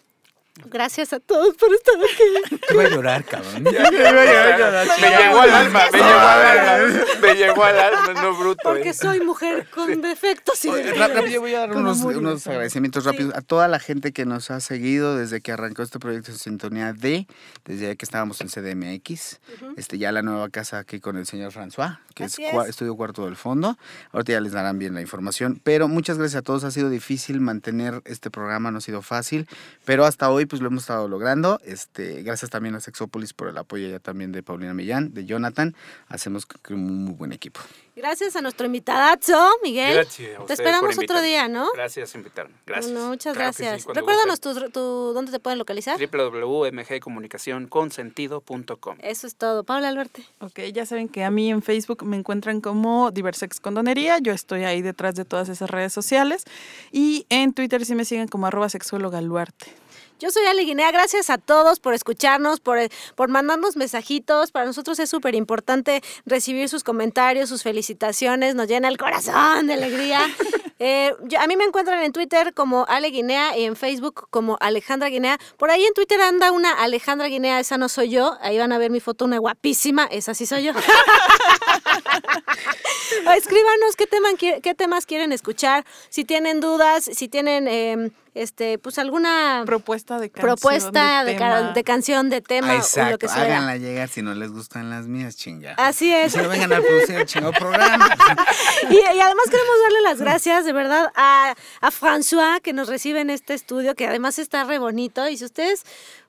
Gracias a todos por estar aquí. Te voy a llorar, cabrón. Me llegó al alma, me llegó al alma, <laughs> me llegó al alma, no bruto. Porque eh. soy mujer con defectos y rápido voy a dar unos, unos agradecimientos rápidos a toda la gente que nos ha seguido desde que arrancó este proyecto en Sintonía D, desde que estábamos en CDMX, este, ya la nueva casa aquí con el señor François, que Así es, es. Estudio Cuarto del Fondo. Ahorita ya les darán bien la información, pero muchas gracias a todos. Ha sido difícil mantener este programa, no ha sido fácil, pero hasta hoy pues lo hemos estado logrando. Este, gracias también a Sexópolis por el apoyo ya también de Paulina Millán, de Jonathan. Hacemos un muy buen equipo. Gracias a nuestro invitadazo, Miguel. Gracias a Te esperamos otro día, ¿no? Gracias por invitarme. Gracias. No, muchas Claro que sí, gracias. Recuérdanos tu, tu- dónde te pueden localizar. www.mgconcentido.com Eso es todo. Paula Alberti. Ok, ya saben que a mí en Facebook me encuentran como Diversex Condonería. Yo estoy ahí detrás de todas esas redes sociales. Y en Twitter sí me siguen como arroba sexóloga Luarte. Yo soy Ale Guinea, gracias a todos por escucharnos, por, por mandarnos mensajitos. Para nosotros es súper importante recibir sus comentarios, sus felicitaciones, nos llena el corazón de alegría. <laughs> Eh, yo- a mí me encuentran en Twitter como Ale Guinea y en Facebook como Alejandra Guinea. Por ahí en Twitter anda una Alejandra Guinea, esa no soy yo. Ahí van a ver mi foto, una guapísima, esa sí soy yo. <laughs> <laughs> Escríbanos qué, tema, qué temas quieren escuchar, si tienen dudas, si tienen eh, este, pues alguna Propuesta de canción. propuesta de, ca- tema. de canción, de tema, Ah, o lo exacto, que sea. háganla llegar si no les gustan las mías, chinga. Así es. Si no vengan a producir el chingado programa. <laughs> Y, y además queremos darle las gracias de verdad a, a François que nos recibe en este estudio, que además está re bonito. Y si ustedes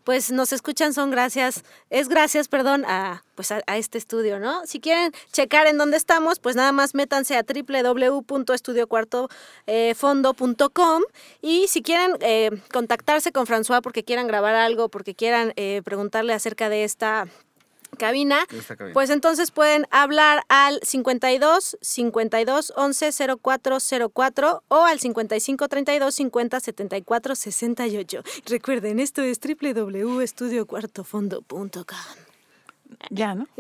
pues nos escuchan, son gracias, es gracias, perdón, a pues a, a este estudio, ¿no? Si quieren checar en dónde estamos, pues nada más métanse a www.estudiocuartofondo.com y si quieren eh, contactarse con François porque quieran grabar algo, porque quieran eh, preguntarle acerca de esta cabina, cabina. pues entonces pueden hablar al 52 52 11 0404 o al 55 32 50 74 68. Recuerden, esto es www.estudiocuartofondo.com. Ya, ¿no? <laughs>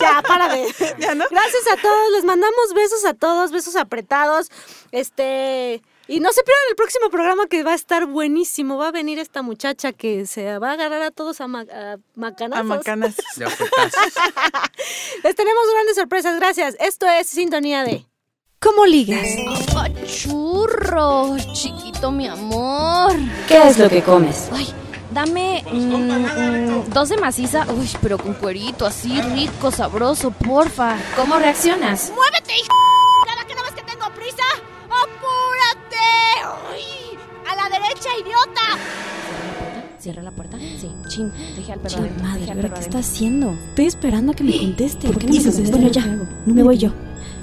Ya, para de. Ya, ¿no? Gracias a todos, les mandamos besos a todos, besos apretados. Este, y no se pierdan el próximo programa que va a estar buenísimo. Va a venir esta muchacha que se va a agarrar a todos a, ma- a macanazos. A macanas. <laughs> Les tenemos grandes sorpresas, gracias. Esto es Sintonía de... ¿Cómo ligas? ¡Ah, churro! Chiquito, mi amor. ¿Qué es lo que comes? Ay, dame mm, mm, dos de maciza, uy, pero con cuerito, así rico, sabroso, porfa. ¿Cómo reaccionas? ¡Muévete, hija! ¡Ay! ¡A la derecha, idiota! ¿Cierra la puerta? Sí. Chin, dejé al perro Chin, madre, al ¿ahora perro qué está haciendo? Estoy esperando a que me conteste. ¿Por qué no me dices, contesta? Bueno, ya, ¿Qué hago? me voy yo.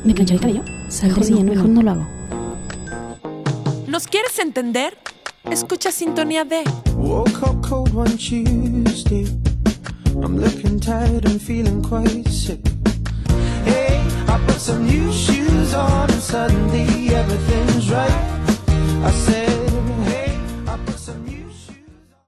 ¿Me plancho el cabello? Mejor sí, mejor no lo hago. ¿Nos quieres entender? Escucha Sintonía D. Woke up cold one Tuesday. I'm looking tired and feeling quite sick. Hey, I put some new shoes I said